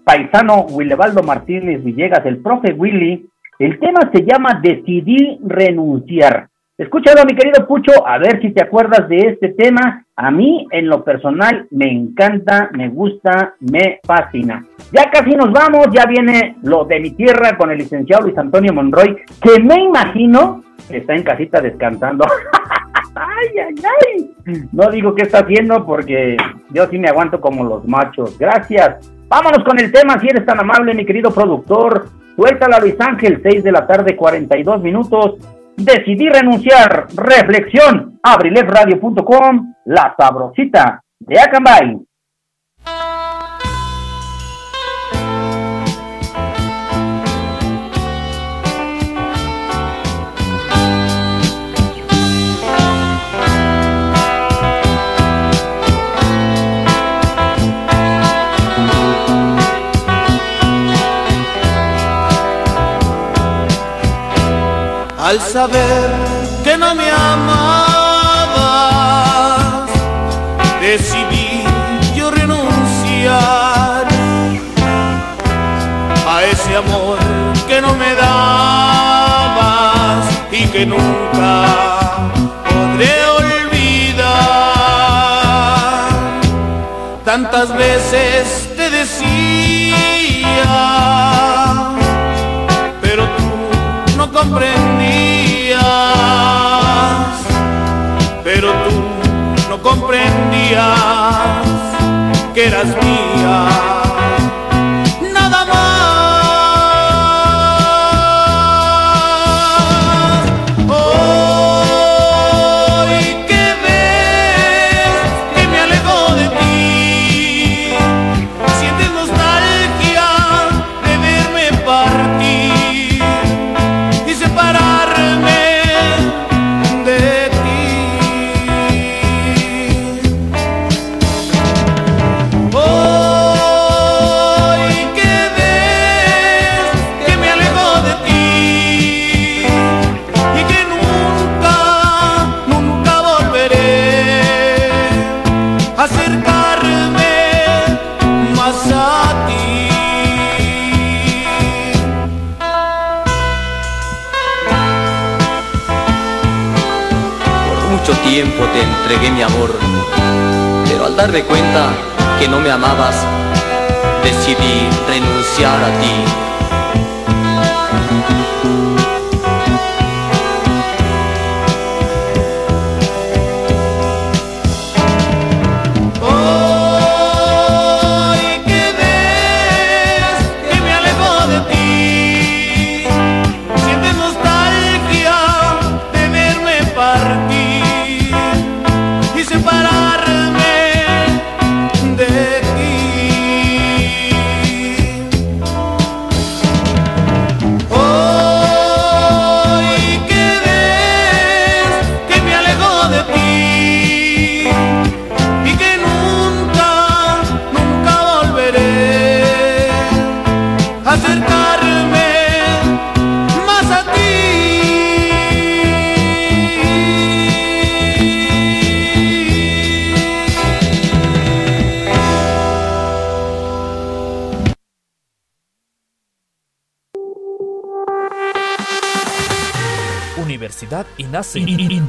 paisano Willebaldo Martínez Villegas, el profe Willy. El tema se llama Decidí renunciar. Escúchalo, mi querido Pucho, a ver si te acuerdas de este tema. A mí, en lo personal, me encanta, me gusta, me fascina. Ya casi nos vamos, ya viene lo de mi tierra con el licenciado Luis Antonio Monroy, que me imagino que está en casita descansando. ay, ay, ay. No digo qué está haciendo porque yo sí me aguanto como los machos. Gracias. Vámonos con el tema, si eres tan amable, mi querido productor. Suéltala, Luis Ángel, 6 de la tarde, 42 minutos. Decidí renunciar. Reflexión. Abrilesradio.com. La sabrosita de Acambay. Al saber que no me amabas, decidí yo renunciar a ese amor que no me dabas y que nunca podré olvidar. Tantas veces comprendías, pero tú no comprendías que eras mía. Mi amor, pero al darme cuenta que no me amabas, decidí renunciar a ti. enlace.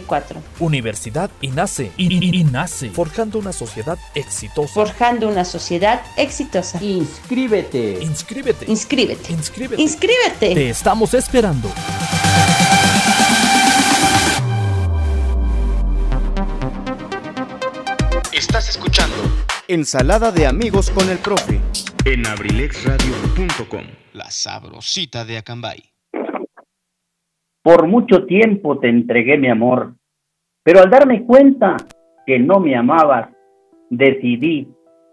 127 19 964. Universidad INACE. INACE. Forjando una sociedad exitosa. Forjando una sociedad exitosa. Inscríbete. Inscríbete. Inscríbete. Inscríbete. Inscríbete. Te estamos esperando. Estás escuchando Ensalada de amigos con el profe en abrilexradio.com. La sabrosita de Acambay. Por mucho tiempo te entregué mi amor, pero al darme cuenta que no me amabas, decidí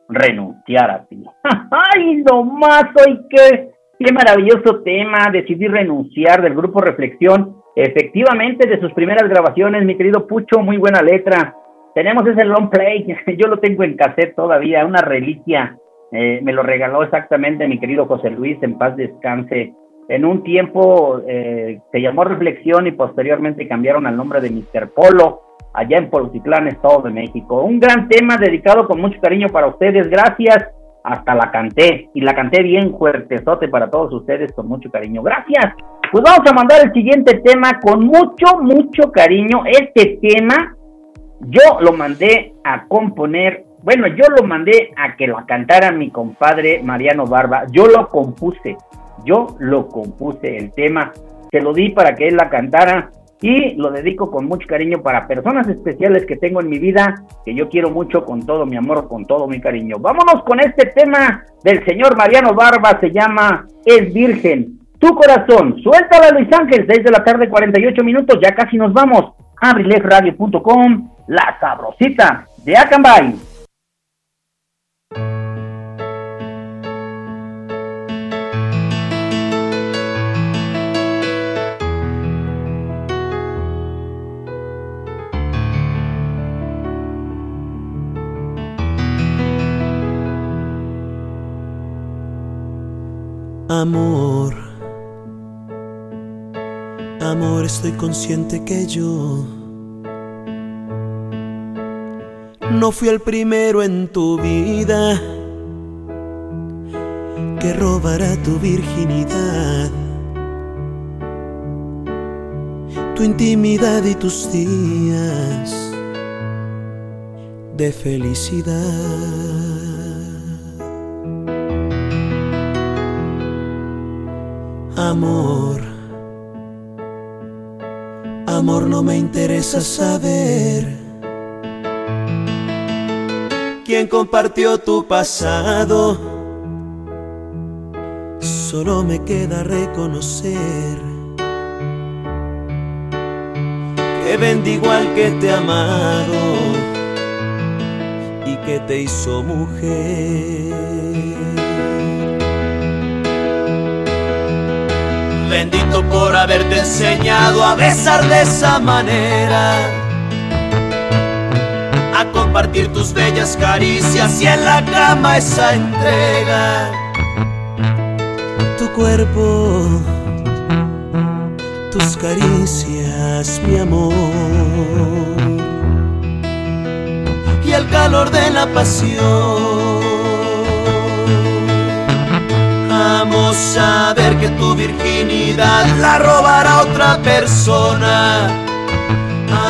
renunciar a ti. ¡Ay, nomás hoy qué, qué maravilloso tema! Decidí renunciar del grupo Reflexión. Efectivamente, de sus primeras grabaciones, mi querido Pucho, muy buena letra. Tenemos ese long play, yo lo tengo en cassette todavía, una reliquia. Eh, me lo regaló exactamente mi querido José Luis, en paz descanse en un tiempo eh, se llamó Reflexión y posteriormente cambiaron al nombre de Mr. Polo, allá en Polutitlán, Estado de México. Un gran tema dedicado con mucho cariño para ustedes, gracias. Hasta la canté y la canté bien fuertezote para todos ustedes con mucho cariño. Gracias. Pues vamos a mandar el siguiente tema con mucho, mucho cariño. Este tema yo lo mandé a componer, bueno, yo lo mandé a que lo cantara mi compadre Mariano Barba. Yo lo compuse yo lo compuse el tema, se lo di para que él la cantara y lo dedico con mucho cariño para personas especiales que tengo en mi vida, que yo quiero mucho con todo mi amor, con todo mi cariño. Vámonos con este tema del señor Mariano Barba, se llama Es Virgen. Tu corazón, suéltala Luis Ángel, 6 de la tarde, 48 minutos, ya casi nos vamos. Abrilesradio.com, la sabrosita de Acambay. Amor, amor, estoy consciente que yo no fui el primero en tu vida que robará tu virginidad, tu intimidad y tus días de felicidad. Amor, amor no me interesa saber quién compartió tu pasado. Solo me queda reconocer que bendigo al que te ha amado y que te hizo mujer. Bendito por haberte enseñado a besar de esa manera, a compartir tus bellas caricias y en la cama esa entrega. Tu cuerpo, tus caricias, mi amor, y el calor de la pasión. Amo saber que tu virginidad la robará otra persona.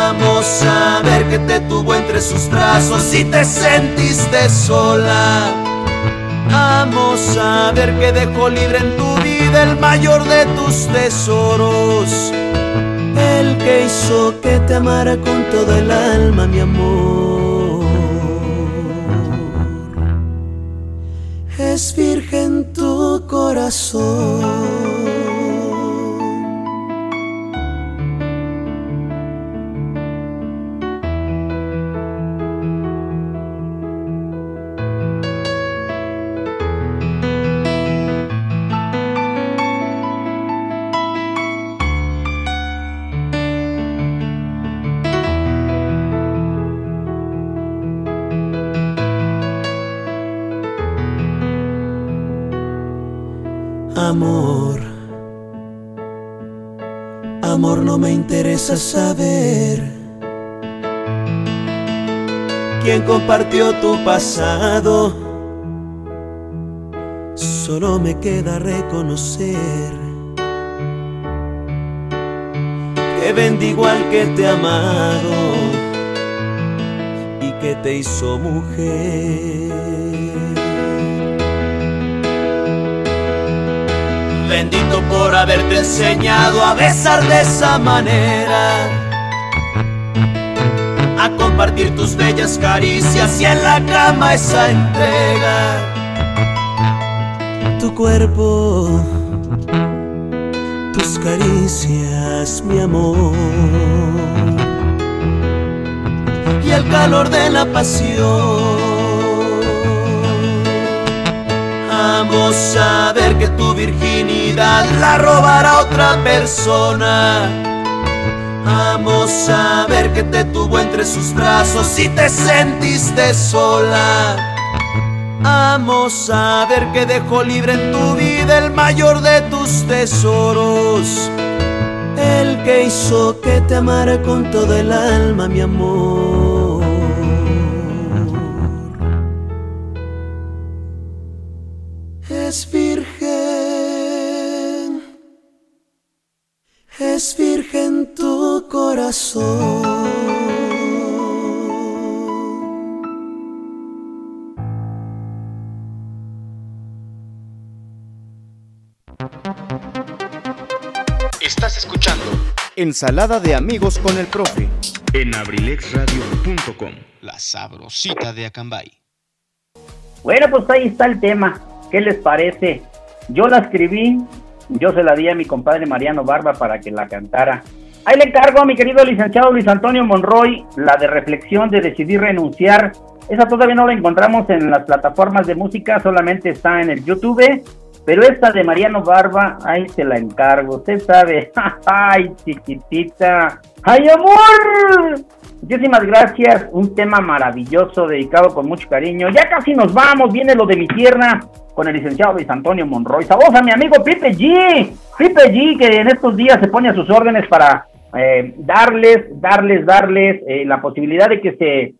Amo saber que te tuvo entre sus brazos y te sentiste sola. Amo saber que dejó libre en tu vida el mayor de tus tesoros. El que hizo que te amara con toda el alma, mi amor. Es virgen tu no me interesa saber quién compartió tu pasado. Solo me queda reconocer que bendigo al que te ha amado y que te hizo mujer. Bendito por haberte enseñado a besar de esa manera, a compartir tus bellas caricias y en la cama esa entrega. Tu cuerpo, tus caricias, mi amor, y el calor de la pasión. Amo saber que tu virginidad la robará otra persona. Amo saber que te tuvo entre sus brazos y te sentiste sola. Amo saber que dejó libre en tu vida el mayor de tus tesoros. El que hizo que te amara con todo el alma, mi amor. Ensalada de amigos con el profe. en abrilexradio.com. La sabrosita de Acambay. Bueno, pues ahí está el tema. ¿Qué les parece? Yo la escribí, yo se la di a mi compadre Mariano Barba para que la cantara. Ahí le encargo a mi querido licenciado Luis Antonio Monroy la de reflexión de decidir renunciar. Esa todavía no la encontramos en las plataformas de música, solamente está en el YouTube. Pero esta de Mariano Barba, ahí se la encargo. Usted sabe. ¡Ay, chiquitita! ¡Ay, amor! Muchísimas gracias. Un tema maravilloso, dedicado con mucho cariño. Ya casi nos vamos. Viene lo de mi tierra con el licenciado Luis Antonio Monroy. Saludos a mi amigo Pipe G. Pipe G, que en estos días se pone a sus órdenes para eh, darles, darles, darles eh, la posibilidad de que se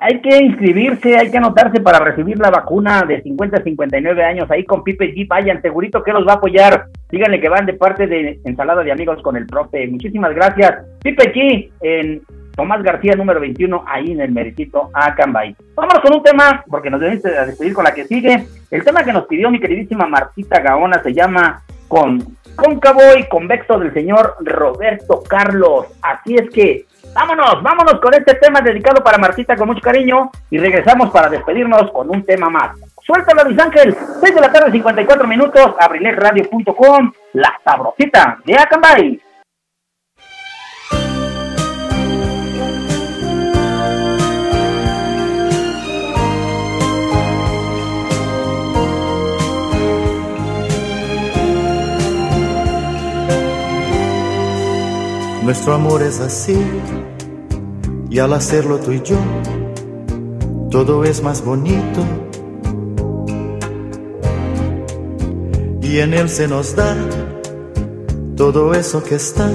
hay que inscribirse, hay que anotarse para recibir la vacuna de 50 a 59 años. Ahí con Pipe G, vayan, segurito que los va a apoyar. Díganle que van de parte de Ensalada de Amigos con el Profe. Muchísimas gracias. Pipe G, en Tomás García, número 21, ahí en el Meritito Acambay. Vámonos con un tema, porque nos debemos de despedir con la que sigue. El tema que nos pidió mi queridísima Martita Gaona se llama Con Cóncavo y Convexo del señor Roberto Carlos. Así es que Vámonos, vámonos con este tema dedicado para Martita con mucho cariño y regresamos para despedirnos con un tema más. Suéltalo, Luis Ángel, 6 de la tarde, 54 minutos, abrilesradio.com, la sabrosita de Acambay. Nuestro amor es así, y al hacerlo tú y yo, todo es más bonito. Y en él se nos da todo eso que está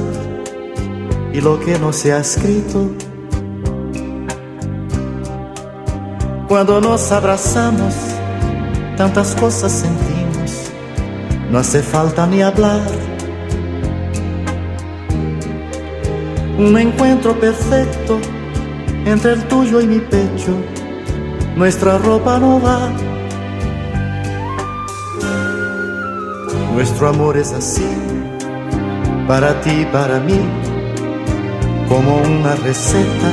y lo que no se ha escrito. Cuando nos abrazamos, tantas cosas sentimos, no hace falta ni hablar un encuentro perfecto entre el tuyo y mi pecho. Nuestra ropa no va. Nuestro amor es así, para ti y para mí, como una receta.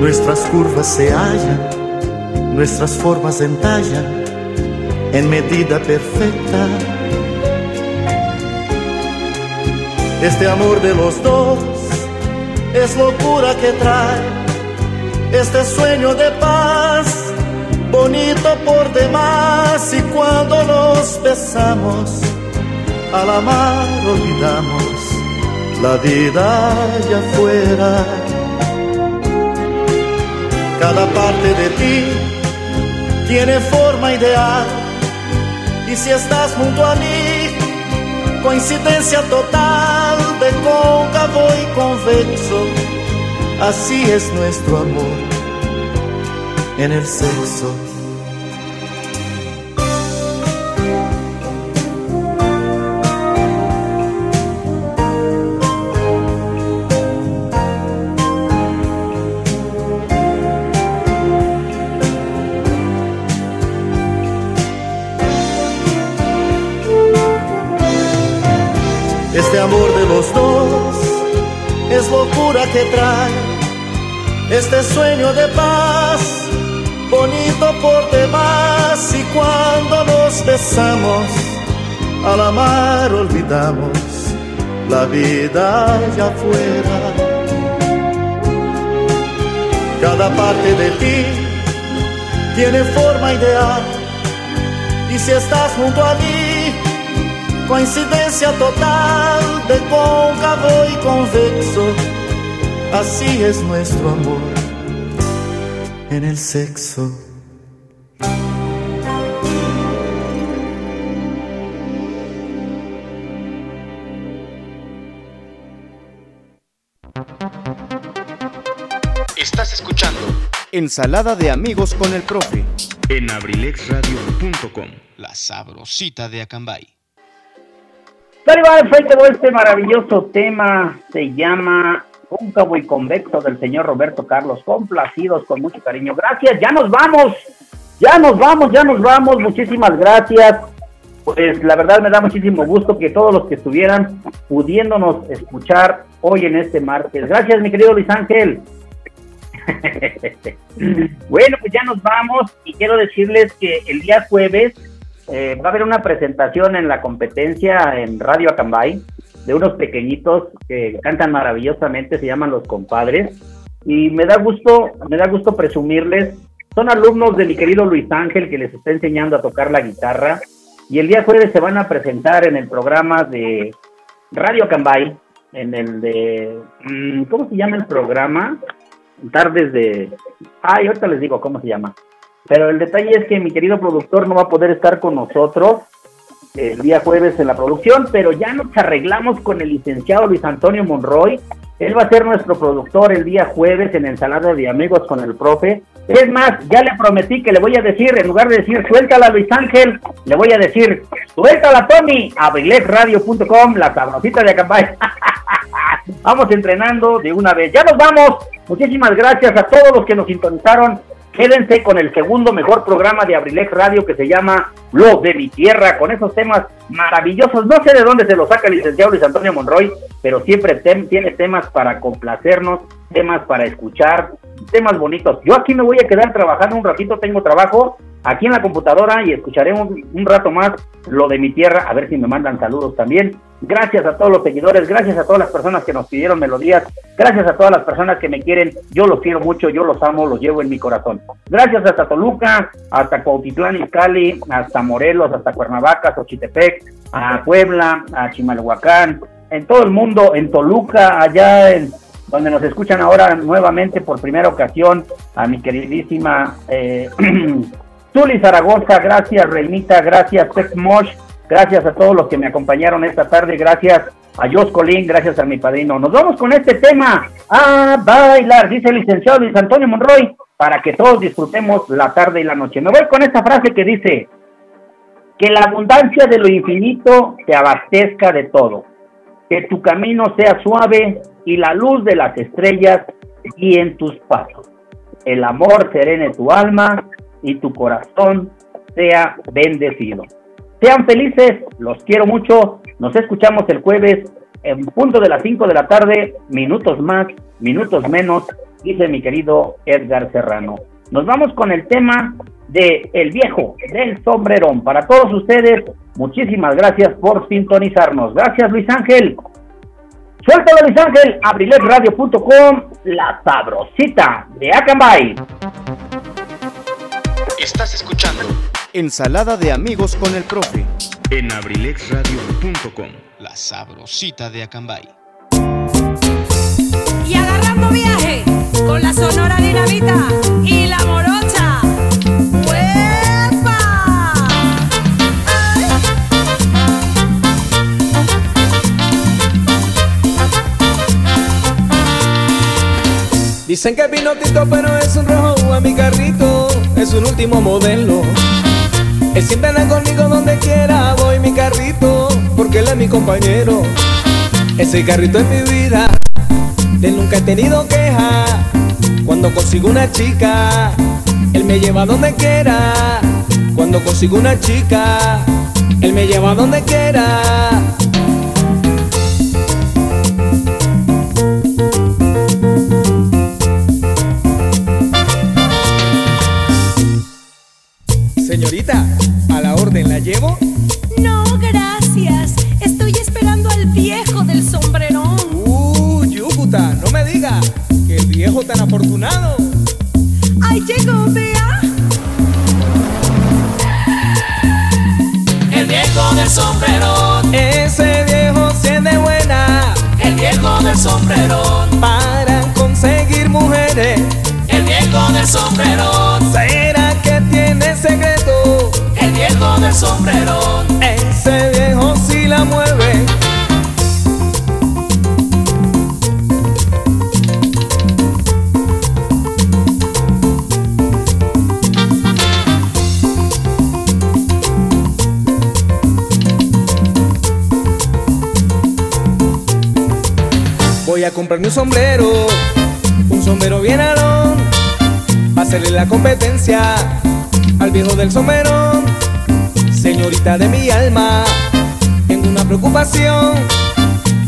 Nuestras curvas se hallan, nuestras formas entallan en medida perfecta. Este amor de los dos es locura que trae este sueño de paz, bonito por demás. Y cuando nos besamos, al amar olvidamos la vida allá afuera. Cada parte de ti tiene forma ideal, y si estás junto a mí, coincidencia total cóncavo y convexo, así es nuestro amor en el sexo. Este sueño de paz, bonito por demás. Y cuando nos besamos, al amar olvidamos la vida allá afuera. Cada parte de ti tiene forma ideal, y si estás junto a mí, coincidencia total de cóncavo y convexo. Así es nuestro amor en el sexo. Estás escuchando Ensalada de amigos con el profe. en abrilexradio.com, la sabrosita de Acambay. Dale, va frente con este maravilloso tema. Se llama Cóncavo y Convexo del señor Roberto Carlos. Complacidos con mucho cariño. Gracias, ya nos vamos. Ya nos vamos, ya nos vamos. Muchísimas gracias. Pues la verdad me da muchísimo gusto que todos los que estuvieran pudiéndonos escuchar hoy en este martes. Gracias, mi querido Luis Ángel. bueno, pues ya nos vamos y quiero decirles que el día jueves eh, va a haber una presentación en la competencia en Radio Acambay de unos pequeñitos que cantan maravillosamente, se llaman Los Compadres. Y me da gusto, me da gusto presumirles, son alumnos de mi querido Luis Ángel que les está enseñando a tocar la guitarra. Y el día jueves se van a presentar en el programa de Radio Acambay, en el de, mm, ¿cómo se llama el programa? Tardes de, ay, ahorita les digo cómo se llama. Pero el detalle es que mi querido productor no va a poder estar con nosotros el día jueves en la producción, pero ya nos arreglamos con el licenciado Luis Antonio Monroy. Él va a ser nuestro productor el día jueves en Ensalada de Amigos con el profe. Es más, ya le prometí que le voy a decir, en lugar de decir suéltala Luis Ángel, le voy a decir suéltala Tony, abrilexradio.com, la sabrosita de Acambay. vamos entrenando de una vez. Ya nos vamos. Muchísimas gracias a todos los que nos sintonizaron. Quédense con el segundo mejor programa de Abrilex Radio que se llama Los de mi Tierra, con esos temas maravillosos. No sé de dónde se los saca el licenciado Luis Antonio Monroy, pero siempre tiene temas para complacernos, temas para escuchar, temas bonitos. Yo aquí me voy a quedar trabajando un ratito, tengo trabajo aquí en la computadora y escucharé un, rato más lo de mi tierra, a ver si me mandan saludos también. Gracias a todos los seguidores, gracias a todas las personas que nos pidieron melodías, gracias a todas las personas que me quieren, yo los quiero mucho, yo los amo, los llevo en mi corazón. Gracias hasta Toluca, hasta Cuautitlán y Cali, hasta Morelos, hasta Cuernavaca, Xochitepec, a Puebla, a Chimalhuacán, en todo el mundo, en Toluca, allá en donde nos escuchan ahora nuevamente por primera ocasión a mi queridísima eh, Zuli Zaragoza, gracias Reinita, gracias Tex Mosh, gracias a todos los que me acompañaron esta tarde, gracias a Jos Colín, gracias a mi padrino. Nos vamos con este tema a bailar, dice el licenciado Luis Antonio Monroy, para que todos disfrutemos la tarde y la noche. Me voy con esta frase que dice, que la abundancia de lo infinito te abastezca de todo, que tu camino sea suave y la luz de las estrellas guíe en tus pasos. El amor serene tu alma y tu corazón sea bendecido. Sean felices, los quiero mucho. Nos escuchamos el jueves en punto de las 5 de la tarde, minutos más, minutos menos, dice mi querido Edgar Serrano. Nos vamos con el tema de El Viejo, del Sombrerón. Para todos ustedes, muchísimas gracias por sintonizarnos. Gracias Luis Ángel. Suéltalo Luis Ángel, abriletradio.com, la sabrosita de Acambay. Estás escuchando Ensalada de amigos con el profe en abrilexradio.com, la sabrosita de Acambay. Y agarrando viaje con la sonora dinamita y la morocha. ¡Huepa! Dicen que es pinotito pero es un rojo a mi carrito, es un último modelo. Él siempre anda conmigo donde quiera, voy mi carrito, porque él es mi compañero. Ese carrito es mi vida, de nunca he tenido queja. Cuando consigo una chica, él me lleva donde quiera. Cuando consigo una chica, él me lleva donde quiera. Señorita, ¿a la llevo? No, gracias. Estoy esperando al viejo del sombrerón. Uh, Yucuta, no me diga que el viejo tan afortunado. Ahí llegó, vea. El viejo del sombrerón. Ese viejo siente buena. El viejo del sombrerón. Para conseguir mujeres. El viejo del sombrerón. Viejo del sombrerón. Ese viejo sí la mueve. Voy a comprarme un sombrero, un sombrero bien alón, para hacerle la competencia al viejo del sombrerón. Señorita de mi alma, tengo una preocupación,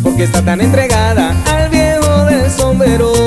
porque está tan entregada al viejo del sombrerón.